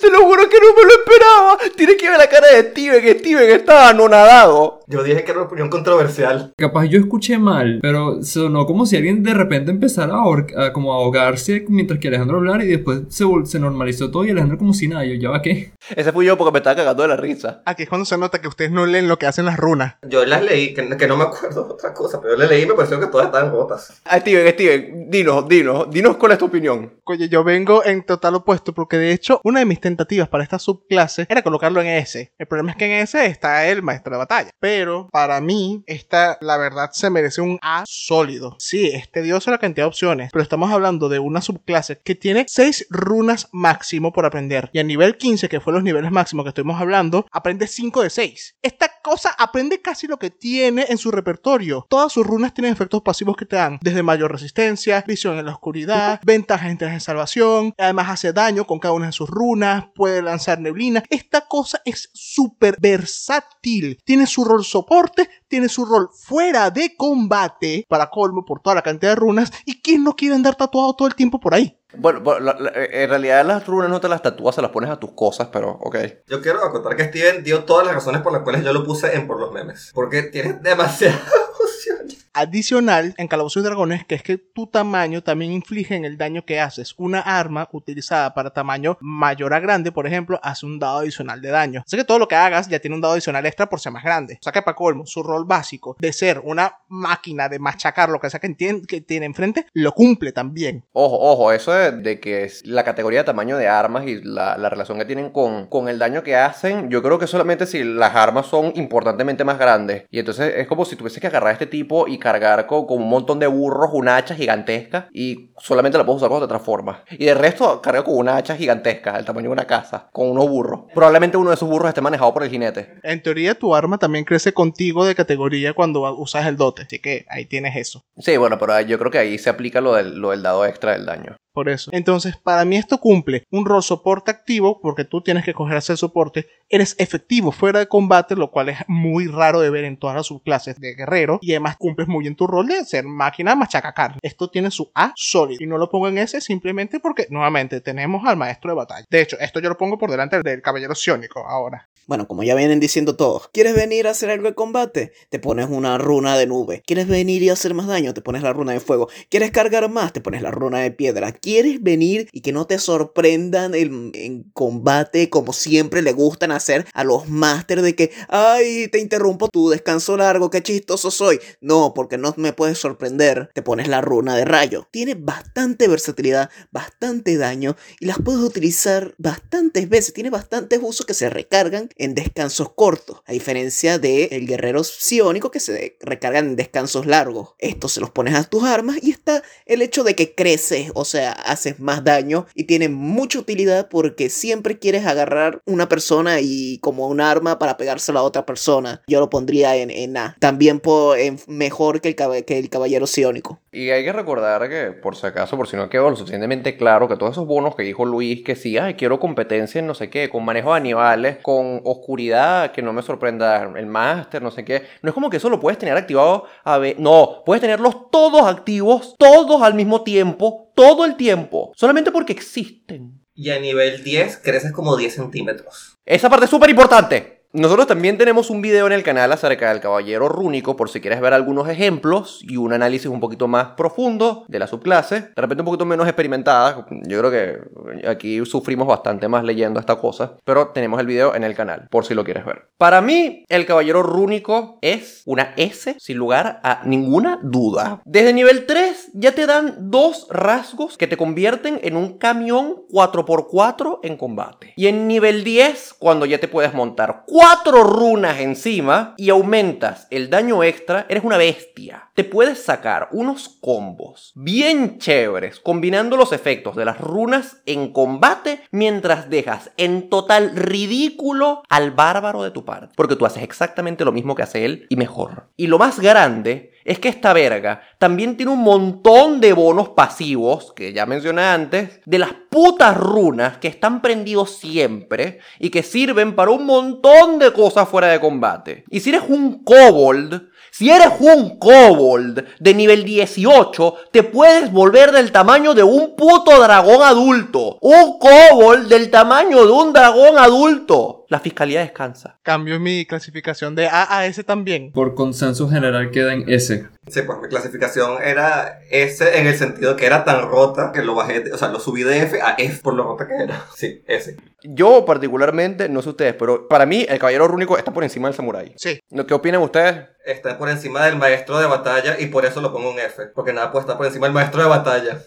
Te lo juro que no me lo esperaba. Tienes que ver la cara de Steven, Steven está anonadado. Yo dije que era una opinión controversial. Capaz yo escuché mal, pero sonó como si alguien de repente empezara a, a como a ahogarse mientras que Alejandro hablara y después se, se normalizó todo y Alejandro como si nada. Yo, ¿ya va qué? Ese fui yo porque me estaba cagando de la risa. Aquí es cuando se nota que ustedes no leen lo que hacen las runas. Yo las leí, que, que no me acuerdo de otra cosa, pero yo las leí y me pareció que todas estaban rotas. Ah, Steven, Steven, dinos, dinos, dinos cuál es tu opinión. Oye, yo vengo en total opuesto porque de hecho una de mis tentativas para esta subclase era colocarlo en S. El problema es que en S está el maestro de batalla. Pero para mí, esta la verdad se merece un A sólido. Sí, es tedioso la cantidad de opciones, pero estamos hablando de una subclase que tiene 6 runas máximo por aprender. Y a nivel 15, que fue los niveles máximos que estuvimos hablando, aprende 5 de 6. Esta cosa aprende casi lo que tiene en su repertorio. Todas sus runas tienen efectos pasivos que te dan desde mayor resistencia, visión en la oscuridad, ventajas en tiras de salvación, además hace daño con cada una de sus runas, puede lanzar neblina. Esta cosa es súper versátil. Tiene su rol soporte, tiene su rol fuera de combate, para colmo por toda la cantidad de runas, y quién no quiere andar tatuado todo el tiempo por ahí. Bueno, bueno, la- la- en realidad las runas no te las tatúas, se las pones a tus cosas, pero ok. Yo quiero acotar que Steven dio todas las razones por las cuales yo lo puse en por los memes. Porque tiene demasiadas *laughs* opciones. Adicional en Calabozos y Dragones, que es que tu tamaño también inflige en el daño que haces. Una arma utilizada para tamaño mayor a grande, por ejemplo, hace un dado adicional de daño. Así que todo lo que hagas ya tiene un dado adicional extra por ser más grande. O sea que para colmo, su rol básico de ser una máquina de machacar lo que sea que, tien- que tiene enfrente, lo cumple también. Ojo, ojo, eso de, de que la categoría de tamaño de armas y la, la relación que tienen con, con el daño que hacen, yo creo que solamente si las armas son importantemente más grandes. Y entonces es como si tuviese que agarrar a este tipo y cargar con, con un montón de burros una hacha gigantesca y solamente la puedes usar cuando te transformas. Y de resto carga con una hacha gigantesca, del tamaño de una casa, con unos burros. Probablemente uno de esos burros esté manejado por el jinete. En teoría, tu arma también crece contigo de categoría cuando usas el dote. Así que ahí tienes eso. Sí, bueno, pero yo creo que ahí se aplica lo del, lo del dado extra del daño. Por eso. Entonces, para mí esto cumple un rol soporte activo, porque tú tienes que coger hacer soporte. Eres efectivo fuera de combate, lo cual es muy raro de ver en todas las subclases de guerrero. Y además cumples muy bien tu rol de ser máquina machaca carne. Esto tiene su A sólido. Y no lo pongo en S simplemente porque, nuevamente, tenemos al maestro de batalla. De hecho, esto yo lo pongo por delante del caballero ciónico ahora. Bueno, como ya vienen diciendo todos, ¿quieres venir a hacer algo de combate? Te pones una runa de nube. ¿Quieres venir y hacer más daño? Te pones la runa de fuego. ¿Quieres cargar más? Te pones la runa de piedra. ¿Quieres venir y que no te sorprendan en, en combate como siempre le gustan hacer a los máster de que, ay, te interrumpo tu descanso largo, qué chistoso soy? No, porque no me puedes sorprender. Te pones la runa de rayo. Tiene bastante versatilidad, bastante daño y las puedes utilizar bastantes veces. Tiene bastantes usos que se recargan en descansos cortos, a diferencia del el guerrero psiónico que se recargan en descansos largos. Esto se los pones a tus armas y está el hecho de que creces, o sea, haces más daño y tiene mucha utilidad porque siempre quieres agarrar una persona y como un arma para pegársela a otra persona. Yo lo pondría en, en A. También po- en- mejor que el, que el caballero psiónico. Y hay que recordar que, por si acaso, por si no quedó lo suficientemente claro, que todos esos bonos que dijo Luis, que sí, ay, quiero competencia en no sé qué, con manejo de animales, con oscuridad, que no me sorprenda el máster, no sé qué. No es como que eso lo puedes tener activado a ver. No, puedes tenerlos todos activos, todos al mismo tiempo, todo el tiempo, solamente porque existen. Y a nivel 10 creces como 10 centímetros. Esa parte es súper importante. Nosotros también tenemos un video en el canal acerca del caballero rúnico por si quieres ver algunos ejemplos y un análisis un poquito más profundo de la subclase, de repente un poquito menos experimentada. Yo creo que aquí sufrimos bastante más leyendo esta cosa, pero tenemos el video en el canal por si lo quieres ver. Para mí, el caballero rúnico es una S sin lugar a ninguna duda. Desde nivel 3 ya te dan dos rasgos que te convierten en un camión 4x4 en combate. Y en nivel 10, cuando ya te puedes montar cuatro runas encima y aumentas el daño extra, eres una bestia. Te puedes sacar unos combos bien chéveres combinando los efectos de las runas en combate mientras dejas en total ridículo al bárbaro de tu Porque tú haces exactamente lo mismo que hace él y mejor. Y lo más grande es que esta verga también tiene un montón de bonos pasivos, que ya mencioné antes, de las putas runas que están prendidos siempre y que sirven para un montón de cosas fuera de combate. Y si eres un kobold Si eres un kobold de nivel 18, te puedes volver del tamaño de un puto dragón adulto. Un kobold del tamaño de un dragón adulto. La fiscalía descansa. Cambio mi clasificación de A a S también. Por consenso general queda en S. Sí, pues mi clasificación era S en el sentido que era tan rota que lo bajé, de- o sea, lo subí de F a F por lo rota que era. Sí, S. Yo particularmente, no sé ustedes, pero para mí el caballero rúnico está por encima del samurái. Sí. ¿Lo que opinan ustedes? Está por encima del maestro de batalla y por eso lo pongo en F. Porque nada puede estar por encima del maestro de batalla.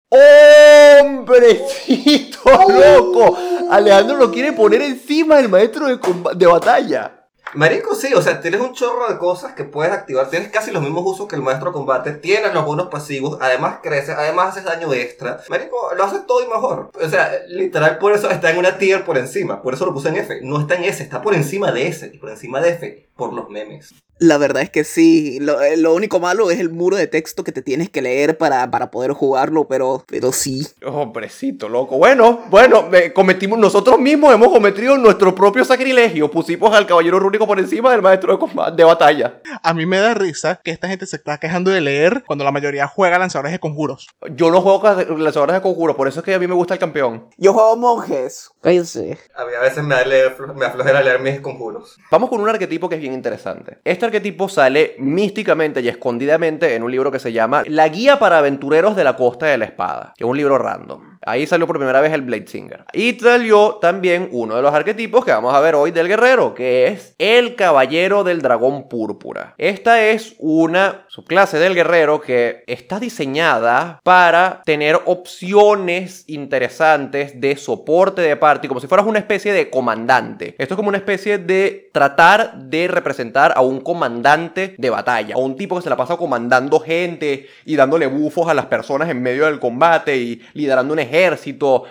¡Hombrecito loco! Alejandro lo quiere poner encima del maestro de, de batalla. Marico, sí, o sea, tienes un chorro de cosas que puedes activar. Tienes casi los mismos usos que el maestro combate. Tienes los bonos pasivos. Además creces. Además haces daño extra. Marico, lo haces todo y mejor. O sea, literal, por eso está en una tier por encima. Por eso lo puse en F. No está en S, está por encima de S. Y por encima de F, por los memes. La verdad es que sí. Lo, eh, lo único malo es el muro de texto que te tienes que leer para, para poder jugarlo, pero, pero sí. Hombrecito loco. Bueno, bueno, eh, cometimos, nosotros mismos hemos cometido nuestro propio sacrilegio. Pusimos al caballero rúnico por encima del maestro de, combate, de batalla. A mí me da risa que esta gente se está quejando de leer cuando la mayoría juega lanzadores de conjuros. Yo no juego horas de conjuro, por eso es que a mí me gusta el campeón. Yo juego monjes. Cállense. A mí a veces me da leer, me aflojera leer mis conjuros. Vamos con un arquetipo que es bien interesante. Este arquetipo sale místicamente y escondidamente en un libro que se llama La Guía para Aventureros de la Costa de la Espada, que es un libro random. Ahí salió por primera vez el Blade Singer. Y salió también uno de los arquetipos que vamos a ver hoy del guerrero, que es el Caballero del Dragón Púrpura. Esta es una subclase del guerrero que está diseñada para tener opciones interesantes de soporte de party, como si fueras una especie de comandante. Esto es como una especie de tratar de representar a un comandante de batalla, a un tipo que se la pasa comandando gente y dándole bufos a las personas en medio del combate y liderando un ejército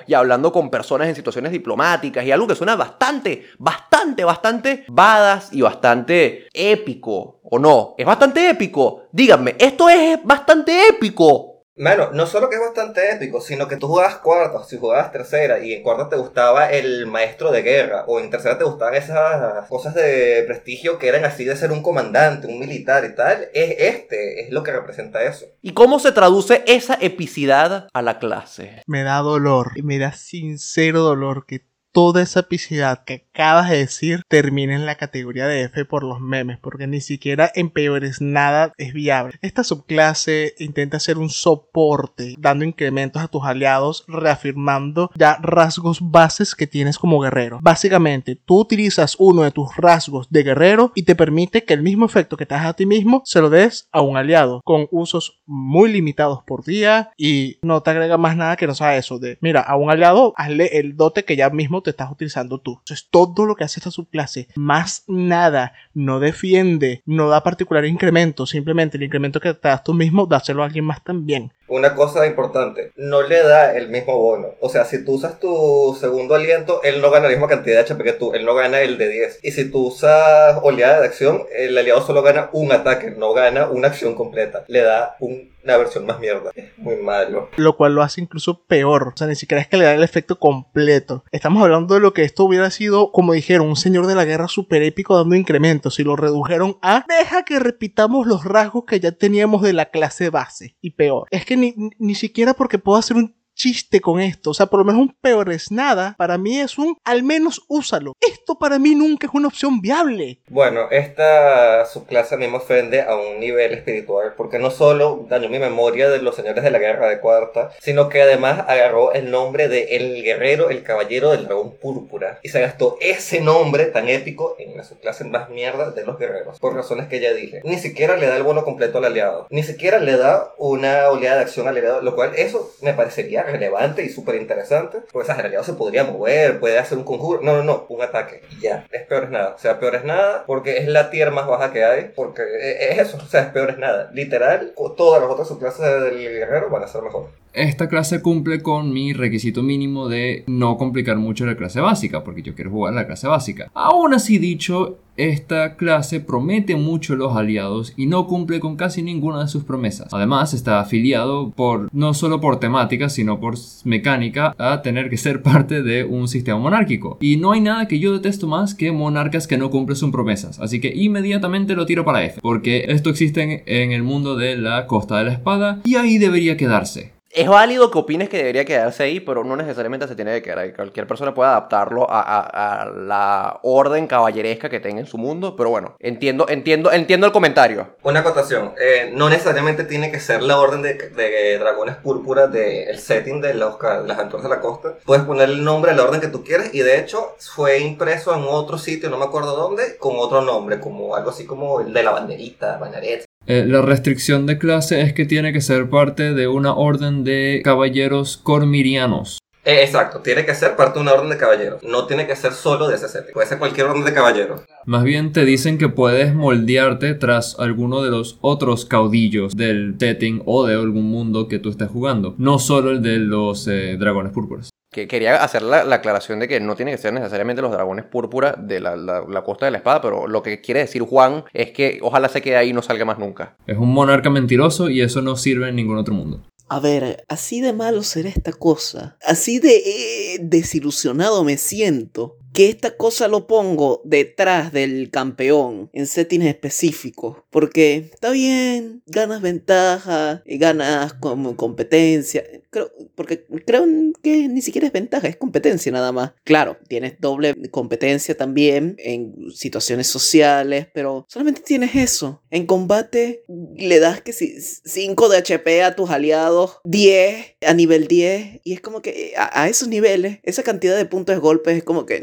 y hablando con personas en situaciones diplomáticas y algo que suena bastante, bastante, bastante badass y bastante épico, ¿o no? Es bastante épico. Díganme, esto es bastante épico. Mano, no solo que es bastante épico, sino que tú jugabas cuarta, si jugabas tercera, y en cuarta te gustaba el maestro de guerra, o en tercera te gustaban esas cosas de prestigio que eran así de ser un comandante, un militar y tal, es este, es lo que representa eso. ¿Y cómo se traduce esa epicidad a la clase? Me da dolor, y me da sincero dolor que toda esa epicidad que acabas de decir termine en la categoría de F por los memes, porque ni siquiera en peores nada es viable. Esta subclase intenta ser un soporte, dando incrementos a tus aliados, reafirmando ya rasgos bases que tienes como guerrero. Básicamente, tú utilizas uno de tus rasgos de guerrero y te permite que el mismo efecto que te das a ti mismo se lo des a un aliado, con usos muy limitados por día y no te agrega más nada que no sea eso de, mira, a un aliado hazle el dote que ya mismo te estás utilizando tú. Eso es todo lo que hace esta subclase. Más nada. No defiende, no da particular incremento. Simplemente el incremento que te das tú mismo, dáselo a alguien más también. Una cosa importante, no le da el mismo bono. O sea, si tú usas tu segundo aliento, él no gana la misma cantidad de HP que tú, él no gana el de 10. Y si tú usas oleada de acción, el aliado solo gana un ataque, no gana una acción completa. Le da un- una versión más mierda. Es muy malo. Lo cual lo hace incluso peor. O sea, ni siquiera es que le da el efecto completo. Estamos hablando de lo que esto hubiera sido, como dijeron, un señor de la guerra super épico dando incrementos. Y lo redujeron a deja que repitamos los rasgos que ya teníamos de la clase base. Y peor. Es que ni, ni- siquiera porque puedo hacer un chiste con esto. O sea, por lo menos un peor es nada. Para mí es un al menos úsalo. Esto para mí nunca es una opción viable. Bueno, esta subclase a mí me ofende a un nivel espiritual, porque no solo dañó mi memoria de los señores de la guerra de cuarta, sino que además agarró el nombre de El Guerrero, el Caballero del Dragón Púrpura, y se gastó ese nombre tan épico en la subclase más mierda de los guerreros, por razones que ya dije. Ni siquiera le da el bono completo al aliado, ni siquiera le da una oleada de acción al aliado, lo cual eso me parecería relevante y súper interesante, el aliado se podría mover, puede hacer un conjuro, no, no, no, un ataque, ya, es peor es nada, o sea, peor es nada, porque es la tier más baja que hay, porque e- es eso, o sea, es peor es nada, literal, todas las otras subclases del guerrero van a ser mejor. Esta clase cumple con mi requisito mínimo de no complicar mucho la clase básica, porque yo quiero jugar la clase básica. Aún así dicho, esta clase promete mucho a los aliados y no cumple con casi ninguna de sus promesas. Además, está afiliado por no solo por temática, sino por mecánica a tener que ser *laughs* parte de un sistema monárquico. Y no hay nada que yo detesto más que monarcas que no cumplen sus promesas. Así que inmediatamente lo tiro para F, porque esto existe en el mundo de la Costa de la Espada y ahí debería quedarse. Es válido que opines que debería quedarse ahí, pero no necesariamente se tiene que quedar ahí. Cualquier persona puede adaptarlo a, la orden caballeresca que tenga en su mundo, pero bueno, entiendo, entiendo, entiendo el comentario. Una acotación, eh, no necesariamente tiene que ser la orden de, dragones púrpuras del setting de, los, de las aventuras de la costa. Puedes poner el nombre de la orden que tú quieres y de hecho fue impreso en otro sitio, no me acuerdo dónde, con otro nombre, como algo así como el de la banderita, Banaret, eh, la restricción de clase es que tiene que ser parte de una orden de caballeros cormirianos. Eh, exacto, tiene que ser parte de una orden de caballeros. No tiene que ser solo de ese set. Puede ser cualquier orden de caballeros. Más bien te dicen que puedes moldearte tras alguno de los otros caudillos del setting o de algún mundo que tú estés jugando. No solo el de los eh, dragones púrpuras. Que quería hacer la, aclaración de que no tiene que ser necesariamente los dragones púrpura de la, costa de la espada, pero lo que quiere decir Juan es que ojalá se quede ahí y no salga más nunca. Es un monarca mentiroso y eso no sirve en ningún otro mundo. A ver, así de malo será esta cosa. Así de eh, desilusionado me siento que esta cosa lo pongo detrás del campeón en settings específicos. Porque está bien, ganas ventaja, y ganas como competencia. Creo, porque creo que ni siquiera es ventaja, es competencia nada más. Claro, tienes doble competencia también en situaciones sociales, pero solamente tienes eso. En combate le das que si 5 de HP a tus aliados, 10 a nivel 10, y es como que a, a esos niveles, esa cantidad de puntos de golpes es como que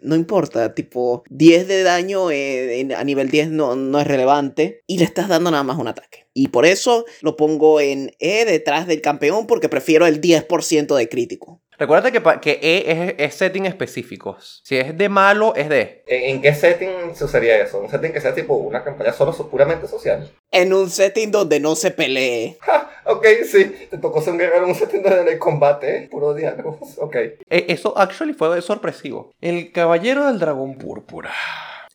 no importa, tipo 10 de daño eh, a nivel 10 no, no es relevante y le estás dando nada más un ataque. Y por eso lo pongo en E detrás del campeón porque prefiero el 10% de crítico. Recuerda que, que E es, setting específicos. Si es de malo, es de. ¿En, qué setting se usaría eso? ¿Un setting que sea tipo una campaña solo puramente social? En un setting donde no se pelee. ok, sí. Te tocó ser un guerrero en un setting donde no hay combate, ¿eh? puro diálogo. *laughs* Ok. E, eso actually fue sorpresivo. El caballero del dragón púrpura.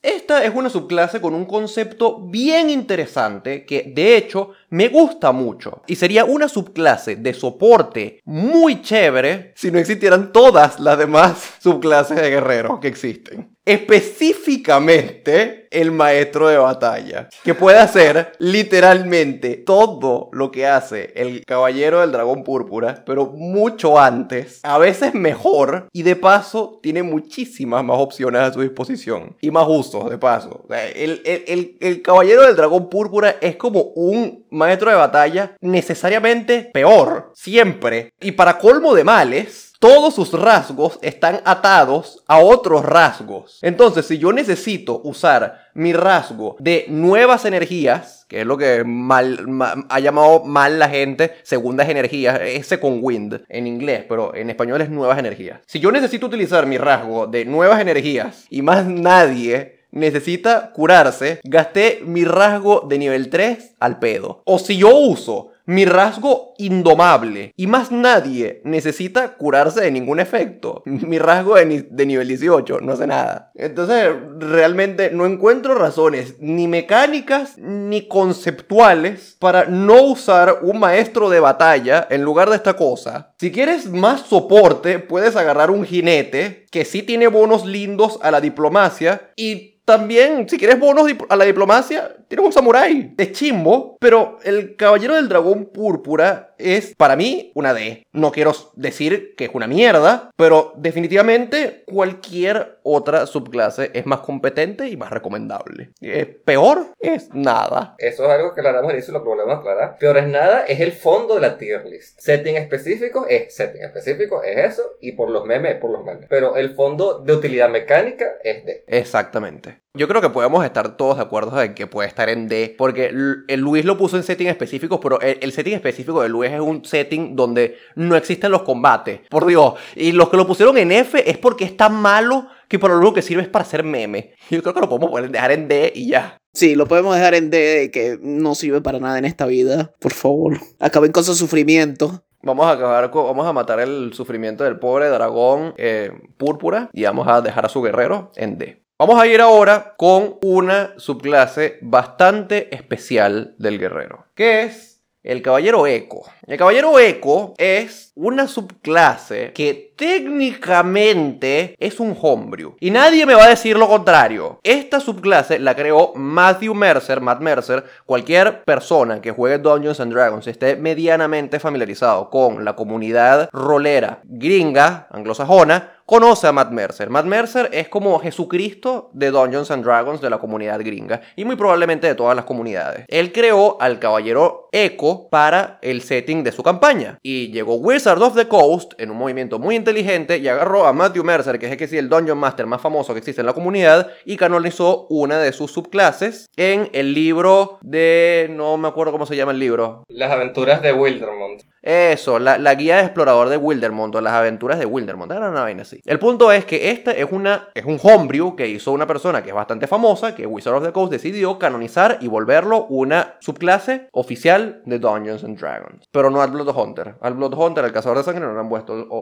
Esta es una subclase con un concepto bien interesante que de hecho me gusta mucho y sería una subclase de soporte muy chévere si no existieran todas las demás *laughs* subclases de guerreros que existen específicamente el maestro de batalla, que puede hacer literalmente todo lo que hace el caballero del dragón púrpura, pero mucho antes, a veces mejor, y de paso tiene muchísimas más opciones a su disposición, y más usos de paso. el, el caballero del dragón púrpura es como un maestro de batalla necesariamente peor, siempre, y para colmo de males, todos sus rasgos están atados a otros rasgos. Entonces, si yo necesito usar mi rasgo de nuevas energías, que es lo que ha llamado mal la gente, segundas energías, ese con wind en inglés, pero en español es nuevas energías. Si yo necesito utilizar mi rasgo de nuevas energías y más nadie necesita curarse, gasté mi rasgo de nivel 3 al pedo. O si yo uso mi rasgo indomable. Y más nadie necesita curarse de ningún efecto. Mi rasgo de, de, nivel 18 no hace nada. Entonces, realmente no encuentro razones ni mecánicas ni conceptuales para no usar un maestro de batalla en lugar de esta cosa. Si quieres más soporte, puedes agarrar un jinete que sí tiene bonos lindos a la diplomacia y también, si quieres bonos a la diplomacia, tienes un samurái. Es chimbo, pero el caballero del dragón púrpura es, para mí, una D. No quiero decir que es una mierda, pero definitivamente cualquier otra subclase es más competente y más recomendable. Es peor es nada. Eso es algo que aclaramos y lo que volvemos a aclarar. Peor es nada es el fondo de la tier list. Setting específico es setting específico, es eso, y por los memes, por los memes. Pero el fondo de utilidad mecánica es D. Exactamente. Yo creo que podemos estar todos de acuerdo en que puede estar en D, porque el Luis lo puso en setting específicos, pero el, setting específico de Luis es un setting donde no existen los combates, por Dios. Y los que lo pusieron en F es porque es tan malo que por lo único que sirve es para hacer meme. Yo creo que lo podemos dejar en D y ya. Sí, lo podemos dejar en D, que no sirve para nada en esta vida. Por favor, acaben con su sufrimiento. Vamos a acabar con- vamos a matar el sufrimiento del pobre dragón eh, púrpura y vamos a dejar a su guerrero en D. Vamos a ir ahora con una subclase bastante especial del guerrero, que es el caballero eco. El caballero eco es una subclase que técnicamente es un homebrew. Y nadie me va a decir lo contrario. Esta subclase la creó Matthew Mercer, Matt Mercer. Cualquier persona que juegue Dungeons and Dragons esté medianamente familiarizado con la comunidad rolera gringa, anglosajona, conoce a Matt Mercer. Matt Mercer es como Jesucristo de Dungeons and Dragons de la comunidad gringa y muy probablemente de todas las comunidades. Él creó al caballero Echo para el setting de su campaña y llegó Wizard of the Coast en un movimiento muy inteligente y agarró a Matthew Mercer, que es el que sí el Dungeon Master más famoso que existe en la comunidad y canonizó una de sus subclases en el libro de no me acuerdo cómo se llama el libro. Las aventuras de Wildermont. Eso, la, la guía de explorador de Wildermont o las aventuras de Wildermont. Era una vaina así. El punto es que este es, una, es un homebrew que hizo una persona que es bastante famosa, que Wizard of the Coast decidió canonizar y volverlo una subclase oficial de Dungeons and Dragons. Pero no al Blood Hunter. Al Blood Hunter, al cazador de sangre, no lo han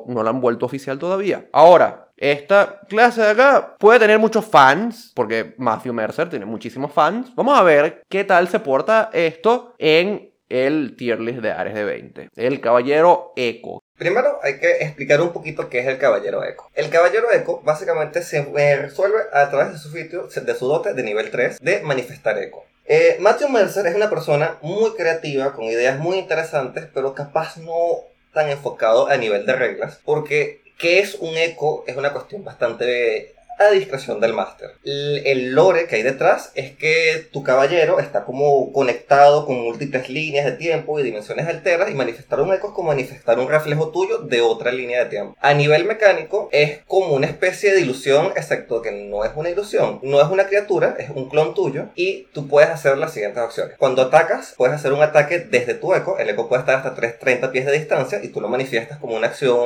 no lo han vuelto oficial todavía. Ahora, esta clase de acá puede tener muchos fans, porque Matthew Mercer tiene muchísimos fans. Vamos a ver qué tal se porta esto en el tier list de Ares de 20. El caballero Eco. Primero hay que explicar un poquito qué es el Caballero Eco. El Caballero Eco básicamente se resuelve a través de su sitio, de su dote de nivel 3 de manifestar eco. Eh, Matthew Mercer es una persona muy creativa, con ideas muy interesantes, pero capaz no tan enfocado a nivel de reglas, porque qué es un eco es una cuestión bastante a discreción del máster. El, lore que hay detrás es que tu caballero está como conectado con múltiples líneas de tiempo y dimensiones alternas y manifestar un eco es como manifestar un reflejo tuyo de otra línea de tiempo. A nivel mecánico es como una especie de ilusión, excepto que no es una ilusión, no es una criatura, es un clon tuyo y tú puedes hacer las siguientes opciones. Cuando atacas, puedes hacer un ataque desde tu eco, el eco puede estar hasta 3, 30 pies de distancia y tú lo manifiestas como una acción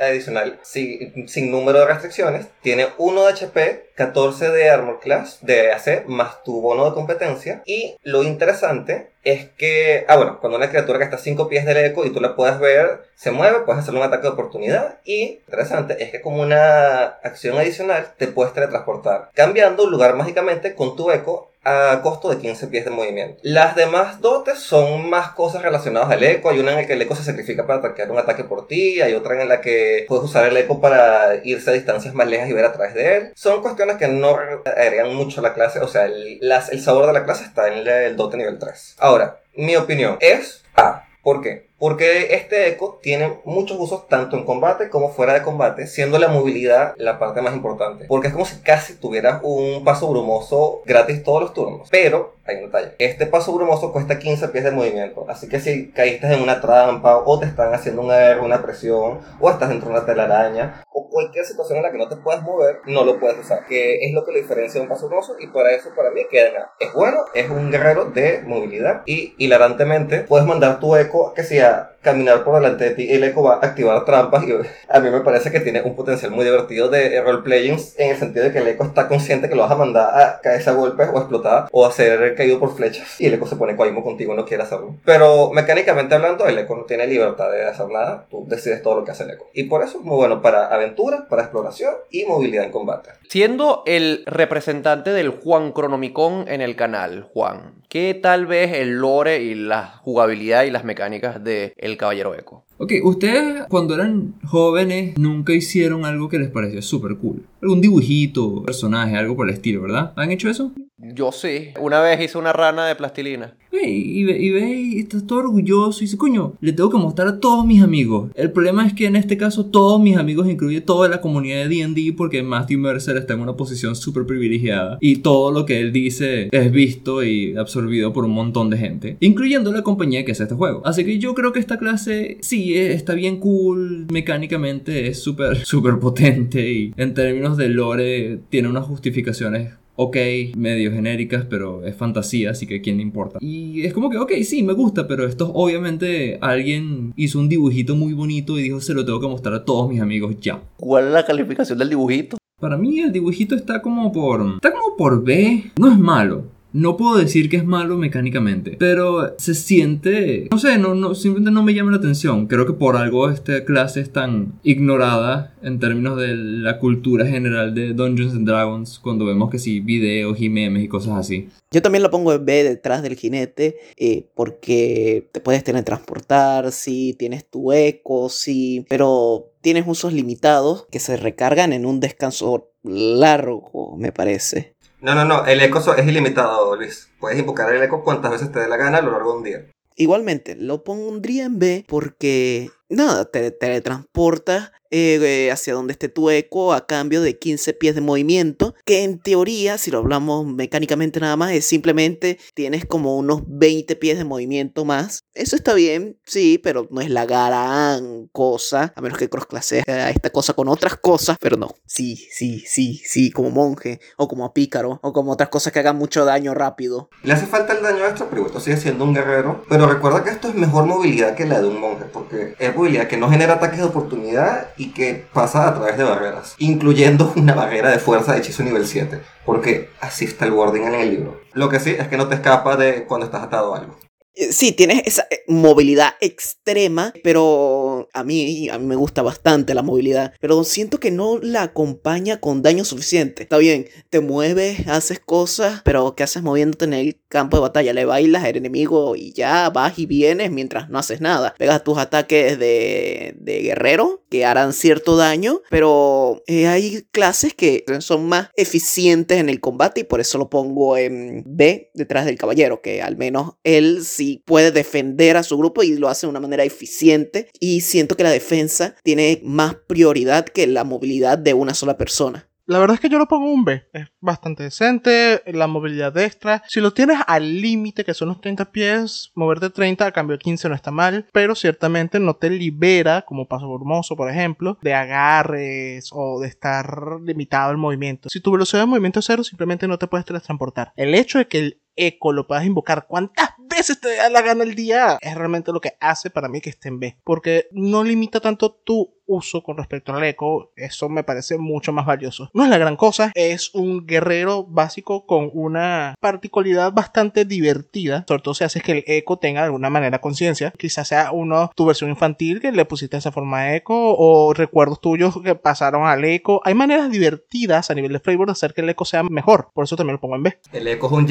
adicional sin, sin número de restricciones. Tiene 1 de HP, 14 de Armor Class, de AC, más tu bono de competencia. Y lo interesante es que, ah, bueno, cuando una criatura que está a 5 pies del eco y tú la puedes ver, se mueve, puedes hacerle un ataque de oportunidad. Y interesante es que, como una acción adicional, te puedes teletransportar, cambiando lugar mágicamente con tu eco a costo de 15 pies de movimiento. Las demás dotes son más cosas relacionadas al eco. Hay una en la que el eco se sacrifica para atacar un ataque por ti. Hay otra en la que puedes usar el eco para irse a distancias más lejas y ver a través de él. Son cuestiones que no agregan mucho a la clase. O sea, el, sabor de la clase está en el, el dote nivel 3. Ahora, mi opinión es A. ¿Por qué? Porque este eco tiene muchos usos tanto en combate como fuera de combate, siendo la movilidad la parte más importante. Porque es como si casi tuvieras un paso brumoso gratis todos los turnos. Pero, hay un detalle. Este paso brumoso cuesta 15 pies de movimiento. Así que si caíste en una trampa, o te están haciendo una guerra, una presión, o estás dentro de una telaraña, o cualquier situación en la que no te puedas mover, no lo puedes usar. Que es lo que lo diferencia de un paso brumoso, y para eso, para mí, queda en A. Es bueno, es un guerrero de movilidad, y hilarantemente puedes mandar tu eco que sea ya caminar por delante de ti el eco va a activar trampas y *laughs* a mí me parece que tiene un potencial muy divertido de roleplaying en el sentido de que el eco está consciente que lo vas a mandar a caerse a golpes o a explotar o a ser caído por flechas y el eco se pone coimo contigo y no quiere hacerlo. Pero mecánicamente hablando, el eco no tiene libertad de hacer nada, tú decides todo lo que hace el eco. Y por eso es muy bueno para aventura, para exploración y movilidad en combate. Siendo el representante del Juan Cronomicon en el canal, Juan, ¿qué tal vez el lore y la jugabilidad y las mecánicas de Caballero Eco? Ok, ustedes cuando eran jóvenes nunca hicieron algo que les pareció súper cool. Algún dibujito, personaje, algo por el estilo, ¿verdad? ¿Han hecho eso? Yo sí. Una vez hice una rana de plastilina. Y ve, y ve, y estás todo orgulloso y dice, coño, le tengo que mostrar a todos mis amigos. El problema es que en este caso todos mis amigos incluye toda la comunidad de D&D porque Matthew Mercer está en una posición súper privilegiada y todo lo que él dice es visto y absorbido por un montón de gente, incluyendo la compañía que hace este juego. Así que yo creo que esta clase sí eh, está bien cool, mecánicamente es súper, *laughs* súper potente y en términos de lore tiene unas justificaciones ok, medio genéricas, pero es fantasía, así que quién le importa. Y es como que, ok, sí, me gusta, pero esto obviamente alguien hizo un dibujito muy bonito y dijo, se lo tengo que mostrar a todos mis amigos ya. ¿Cuál es la calificación del dibujito? Para mí el dibujito está como por... Está como por B. No es malo. No puedo decir que es malo mecánicamente, pero se siente, no sé, no, no, simplemente no me llama la atención. Creo que por algo esta clase es tan ignorada en términos de la cultura general de Dungeons and Dragons cuando vemos que sí, videos y memes y cosas así. Yo también lo pongo en B detrás del jinete eh, porque te puedes teletransportar, sí, tienes tu eco, sí, pero tienes usos limitados que se recargan en un descanso largo, me parece. No, no, no, el eco es ilimitado, Luis. Puedes invocar el eco cuantas veces te dé la gana a lo largo de un día. Igualmente, lo pondría en B porque, nada, te teletransportas eh, hacia donde esté tu eco a cambio de 15 pies de movimiento, que en teoría, si lo hablamos mecánicamente nada más, es simplemente tienes como unos 20 pies de movimiento más. Eso está bien, sí, pero no es la gran cosa, a menos que crossclasees a esta cosa con otras cosas, pero no. Sí, sí, sí, sí, como monje, o como pícaro, o como otras cosas que hagan mucho daño rápido. Le hace falta el daño extra, pero tú sigues siendo un guerrero. Pero recuerda que esto es mejor movilidad que la de un monje, porque es movilidad que no genera ataques de oportunidad que pasa a través de barreras, incluyendo *laughs* una barrera de fuerza de hechizo nivel 7, porque así está el wording en el libro. Lo que sí es que no te escapa de cuando estás atado a algo. Eh, Sí, tienes esa eh, movilidad extrema, pero a mí, a mí me gusta bastante la movilidad, pero siento que no la acompaña con daño suficiente. Está bien, te mueves, haces cosas, pero ¿qué haces moviéndote en el campo de batalla? Le bailas al enemigo y ya vas y vienes mientras no haces nada. Pegas tus ataques de, de guerrero que harán cierto daño, pero eh, hay clases que son más eficientes en el combate y por eso lo pongo en B detrás del caballero, que al menos él sí puede defender a su grupo y lo hace de una manera eficiente y siento que la defensa tiene más prioridad que la movilidad de una sola persona. La verdad es que yo lo pongo un B. Es bastante decente, la movilidad extra. Si lo tienes al límite, que son los 30 pies, moverte 30 a cambio de 15 no está mal, pero ciertamente no te libera, como paso brumoso, por ejemplo, de agarres o de estar limitado el movimiento. Si tu velocidad de movimiento es cero, simplemente no te puedes teletransportar. El hecho de que el eco lo puedas invocar cuantas veces te da la gana el día es realmente lo que hace para mí que esté en B. Porque no limita tanto tu uso con respecto al eco, eso me parece mucho más valioso. No es la gran cosa, es un guerrero básico con una particularidad bastante divertida, sobre todo si haces que el eco tenga de alguna manera conciencia. Quizás sea uno tu versión infantil que le pusiste esa forma de eco o recuerdos tuyos que pasaron al eco. Hay maneras divertidas a nivel de flavor de hacer que el eco sea mejor, por eso también lo pongo en B. El eco es un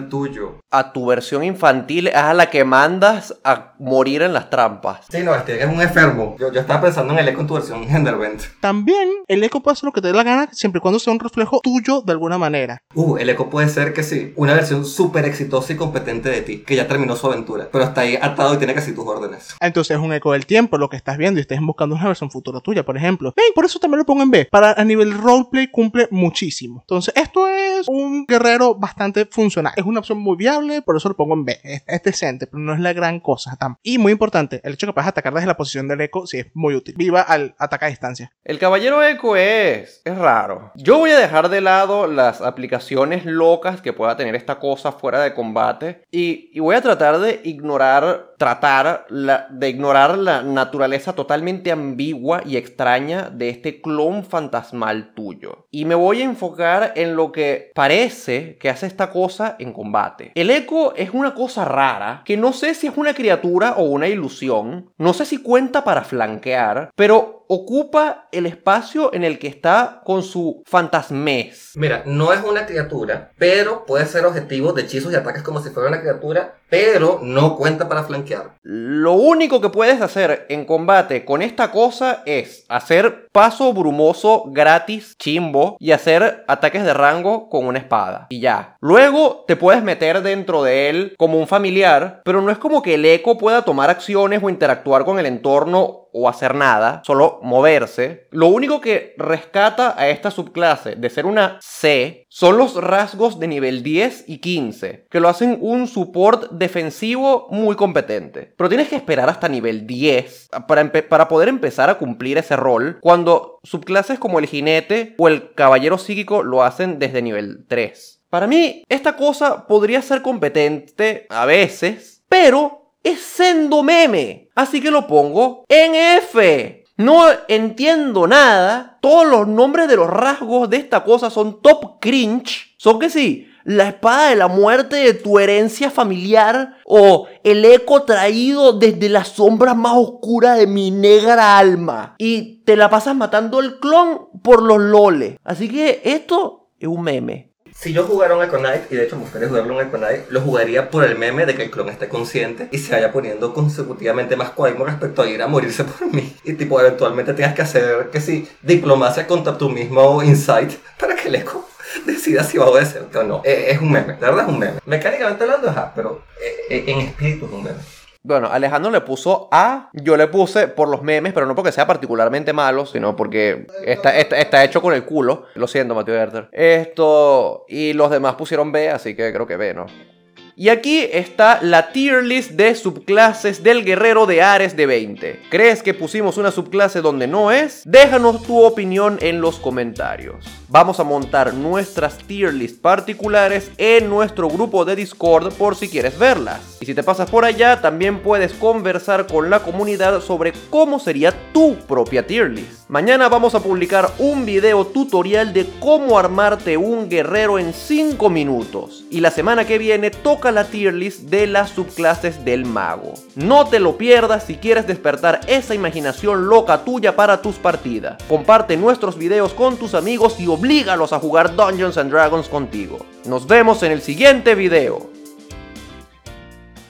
tuyo. A tu versión infantil es a la que mandas a morir en las trampas. Sí, no, este es un enfermo. Yo, yo estaba pensando en el eco en tu versión *laughs* genderbend. También el eco puede hacer lo que te dé la gana siempre y cuando sea un reflejo tuyo de alguna manera. Uh, el eco puede ser que sí, una versión súper exitosa y competente de ti, que ya terminó su aventura, pero está ahí atado y tiene casi tus órdenes. Entonces es un eco del tiempo lo que estás viendo y estés buscando una versión futura tuya, por ejemplo. Por eso también lo pongo en B. Para a nivel roleplay cumple muchísimo. Entonces esto es un guerrero bastante funcional. Es una opción muy viable, por eso lo pongo en B. Es, es decente, pero no es la gran cosa. Y muy importante, el hecho que puedas atacar desde la posición del eco sí es muy útil. Viva al ataque a distancia. El caballero eco es... es raro. Yo voy a dejar de lado las aplicaciones locas que pueda tener esta cosa fuera de combate y, y voy a tratar de ignorar, tratar la, de ignorar la naturaleza totalmente ambigua y extraña de este clon fantasmal tuyo. Y me voy a enfocar en lo que parece que hace esta cosa en combate. El eco es una cosa rara que no sé si es una criatura o una ilusión, no sé si cuenta para flanquear, pero ocupa el espacio en el que está con su fantasmés. Mira, no es una criatura, pero puede ser objetivo de hechizos y ataques como si fuera una criatura, pero no cuenta para flanquear. Lo único que puedes hacer en combate con esta cosa es hacer paso brumoso gratis, chimbo, y hacer ataques de rango con una espada. Y ya. Luego te puedes meter dentro de él como un familiar, pero no es como que el eco pueda tomar acciones o interactuar con el entorno o hacer nada, solo moverse. Lo único que rescata a esta subclase de ser una C son los rasgos de nivel 10 y 15, que lo hacen un support defensivo muy competente. Pero tienes que esperar hasta nivel 10 para, para poder empezar a cumplir ese rol, cuando subclases como el jinete o el caballero psíquico lo hacen desde nivel 3. Para mí, esta cosa podría ser competente a veces, pero es sendo meme. Así que lo pongo en F. No entiendo nada. Todos los nombres de los rasgos de esta cosa son top cringe. Son que sí. la espada de la muerte de tu herencia familiar o el eco traído desde las sombras más oscuras de mi negra alma. Y te la pasas matando el clon por los loles. Así que esto es un meme. Si yo jugara un Echo Knight, y de hecho me gustaría jugarlo un lo jugaría por el meme de que el clon esté consciente y se vaya poniendo consecutivamente más cuaimo respecto a ir a morirse por mí. Y tipo, eventualmente tengas que hacer, que si, diplomacia contra tu mismo insight para que el Echo decida si va a obedecerte o no. Eh, es un meme, de verdad es un meme. Mecánicamente hablando, ajá, pero eh, eh, en espíritu es un meme. Bueno, Alejandro le puso A, yo le puse por los memes, pero no porque sea particularmente malo, sino porque está, está, está hecho con el culo. Lo siento, Mateo Herter. Esto, y los demás pusieron B, así que creo que B, ¿no? Y aquí está la tier list de subclases del guerrero de Ares de 20. ¿Crees que pusimos una subclase donde no es? Déjanos tu opinión en los comentarios. Vamos a montar nuestras tier list particulares en nuestro grupo de Discord por si quieres verlas. Y si te pasas por allá, también puedes conversar con la comunidad sobre cómo sería tu propia tier list. Mañana vamos a publicar un video tutorial de cómo armarte un guerrero en 5 minutos. Y la semana que viene toca la tier list de las subclases del mago. No te lo pierdas si quieres despertar esa imaginación loca tuya para tus partidas. Comparte nuestros videos con tus amigos y oblígalos a jugar Dungeons and Dragons contigo. Nos vemos en el siguiente video.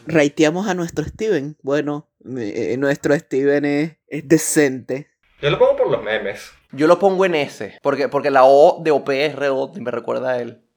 Raiteamos a nuestro Steven. Bueno, eh, nuestro Steven es, es decente. Yo lo pongo por los memes. Yo lo pongo en S, porque, porque la O de OP es re- me recuerda a él.